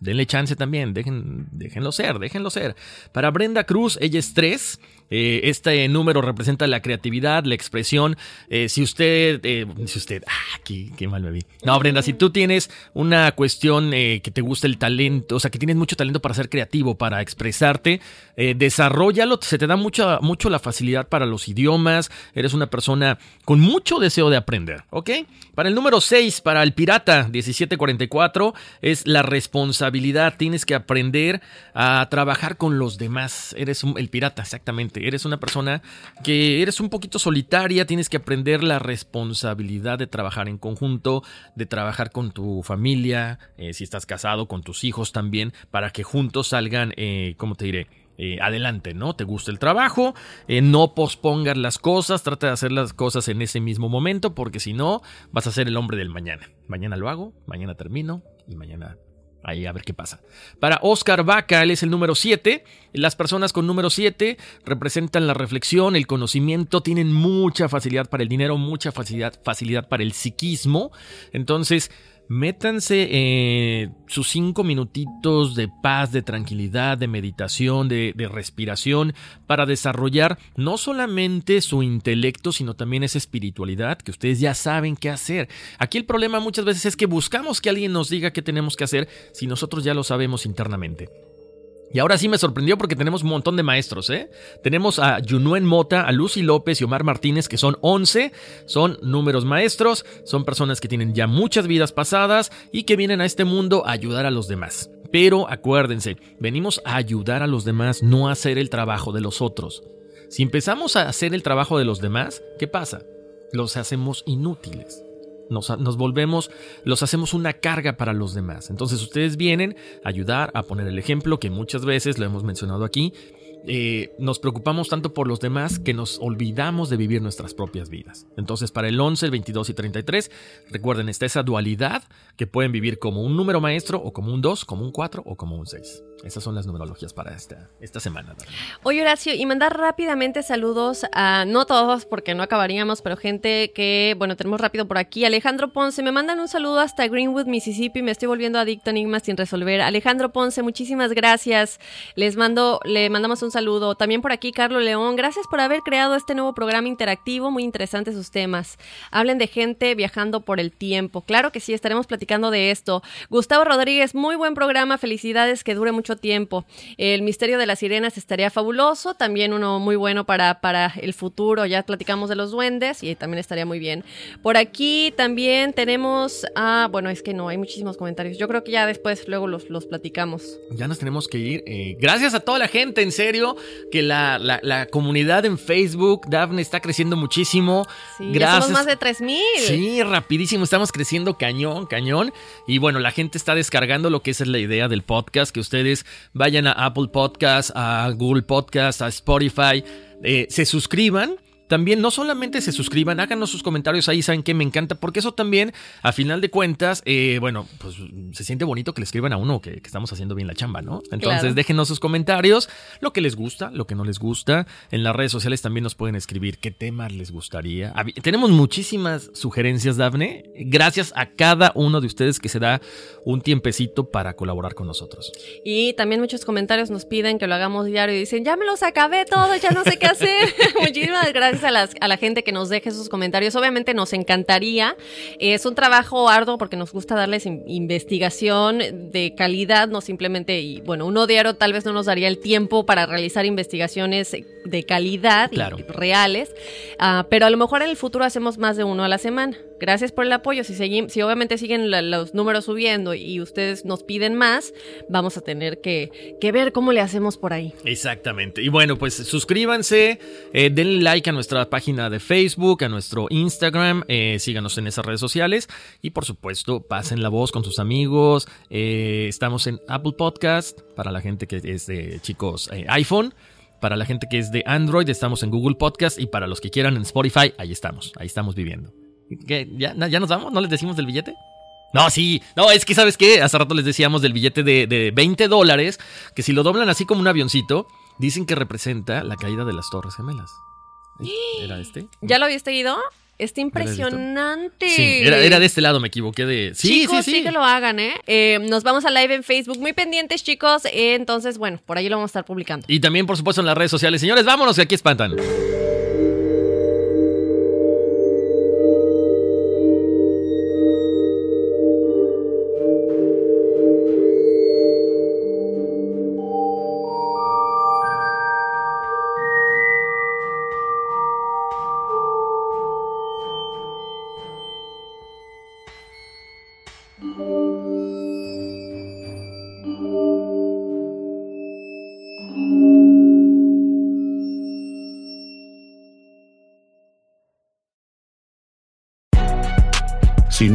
Denle chance también, dejen, déjenlo ser, déjenlo ser. Para Brenda Cruz, ella es 3. Eh, este número representa la creatividad, la expresión. Eh, si usted, eh, si usted, ah, qué, qué mal me vi. No, Brenda, si tú tienes una cuestión eh, que te gusta el talento, o sea, que tienes mucho talento para ser creativo, para expresarte, eh, desarrollalo. Se te da mucha, mucho la facilidad para los idiomas. Eres una persona con mucho deseo de aprender, ¿ok? Para el número 6, para el pirata 1744, es la responsabilidad. Tienes que aprender a trabajar con los demás. Eres un- el pirata, exactamente. Eres una persona que eres un poquito solitaria. Tienes que aprender la responsabilidad de trabajar en conjunto, de trabajar con tu familia, eh, si estás casado, con tus hijos también, para que juntos salgan, eh, ¿cómo te diré? eh, adelante, ¿no? Te gusta el trabajo, eh, no pospongas las cosas, trata de hacer las cosas en ese mismo momento, porque si no, vas a ser el hombre del mañana. Mañana lo hago, mañana termino y mañana ahí a ver qué pasa. Para Oscar Vaca, él es el número 7. Las personas con número 7 representan la reflexión, el conocimiento, tienen mucha facilidad para el dinero, mucha facilidad, facilidad para el psiquismo. Entonces, métanse eh, sus cinco minutitos de paz, de tranquilidad, de meditación, de, de respiración, para desarrollar no solamente su intelecto, sino también esa espiritualidad que ustedes ya saben qué hacer. Aquí el problema muchas veces es que buscamos que alguien nos diga qué tenemos que hacer si nosotros ya lo sabemos internamente. Y ahora sí me sorprendió porque tenemos un montón de maestros, ¿eh? Tenemos a Yunuen Mota, a Lucy López y Omar Martínez, que son 11, son números maestros, son personas que tienen ya muchas vidas pasadas y que vienen a este mundo a ayudar a los demás. Pero acuérdense, venimos a ayudar a los demás, no a hacer el trabajo de los otros. Si empezamos a hacer el trabajo de los demás, ¿qué pasa? Los hacemos inútiles. Nos, volvemos, los hacemos una carga para los demás. Entonces ustedes vienen a ayudar a poner el ejemplo que muchas veces lo hemos mencionado aquí, eh, nos preocupamos tanto por los demás que nos olvidamos de vivir nuestras propias vidas. Entonces, para el 11, el 22 y 33, recuerden, está esa dualidad que pueden vivir como un número maestro o como un 2, como un 4 o como un 6. Esas son las numerologías para esta, esta semana. Oye, Horacio, y mandar rápidamente saludos a, no todos porque no acabaríamos, pero gente que, bueno, tenemos rápido por aquí. Alejandro Ponce, me mandan un saludo hasta Greenwood, Mississippi. Me estoy volviendo adicto a enigmas sin resolver. Alejandro Ponce, muchísimas gracias. Les mando, le mandamos un saludo. También por aquí, Carlos León, gracias por haber creado este nuevo programa interactivo. Muy interesantes sus temas. Hablen de gente viajando por el tiempo. Claro que sí, estaremos platicando de esto. Gustavo Rodríguez, muy buen programa. Felicidades, que dure mucho tiempo. El misterio de las sirenas estaría fabuloso, también uno muy bueno para, para el futuro, ya platicamos de los duendes y también estaría muy bien. Por aquí también tenemos, ah, bueno, es que no, hay muchísimos comentarios, yo creo que ya después luego los, los platicamos. Ya nos tenemos que ir. Eh, gracias a toda la gente, en serio, que la, la, comunidad en Facebook, Daphne, está creciendo muchísimo. Sí, gracias. somos más de 3000. Sí, rapidísimo, estamos creciendo cañón, cañón. Y bueno, la gente está descargando lo que es la idea del podcast, que ustedes vayan a Apple Podcast, a Google Podcast, a Spotify, eh, se suscriban también no solamente se suscriban, háganos sus comentarios ahí, saben que me encanta, porque eso también, a final de cuentas, eh, bueno, pues se siente bonito que le escriban a uno que, estamos haciendo bien la chamba, ¿no? Entonces déjenos sus comentarios, lo que les gusta, lo que no les gusta. En las redes sociales también nos pueden escribir qué temas les gustaría. Tenemos muchísimas sugerencias, Dafne. Gracias a cada uno de ustedes que se da un tiempecito para colaborar con nosotros. Y también muchos comentarios nos piden que lo hagamos diario y dicen, ya me los acabé todos, ya no sé qué hacer. Muchísimas gracias a, la gente que nos deje sus comentarios. Obviamente nos encantaría. Es un trabajo arduo porque nos gusta darles investigación de calidad, no simplemente, y bueno, uno diario tal vez no nos daría el tiempo para realizar investigaciones de calidad y reales, ah, pero a lo mejor en el futuro hacemos más de uno a la semana. Gracias por el apoyo. Si, obviamente siguen los números subiendo y ustedes nos piden más, vamos a tener que, ver cómo le hacemos por ahí. Exactamente. Y bueno, pues suscríbanse, eh, denle like a nuestra página de Facebook, a nuestro Instagram, eh, síganos en esas redes sociales y por supuesto pasen la voz con sus amigos. Eh, estamos en Apple Podcast para la gente que es de chicos iPhone. Para la gente que es de Android, estamos en Google Podcast y para los que quieran en Spotify, ahí estamos, ahí estamos viviendo. ¿Ya, ¿Ya nos vamos? ¿No les decimos del billete? No, sí. No, es que, ¿sabes qué? Hace rato les decíamos del billete de, de 20 dólares, que si lo doblan así como un avioncito, dicen que representa la caída de las Torres Gemelas. ¿Era este? ¿Ya lo habíste ido? Está impresionante. Sí, era, de este lado, me equivoqué de. Sí, chicos, sí, sí. que lo hagan, ¿eh? ¿eh? Nos vamos a live en Facebook. Muy pendientes, chicos. entonces, bueno, por ahí lo vamos a estar publicando. Y también, por supuesto, en las redes sociales. Señores, vámonos, que aquí espantan.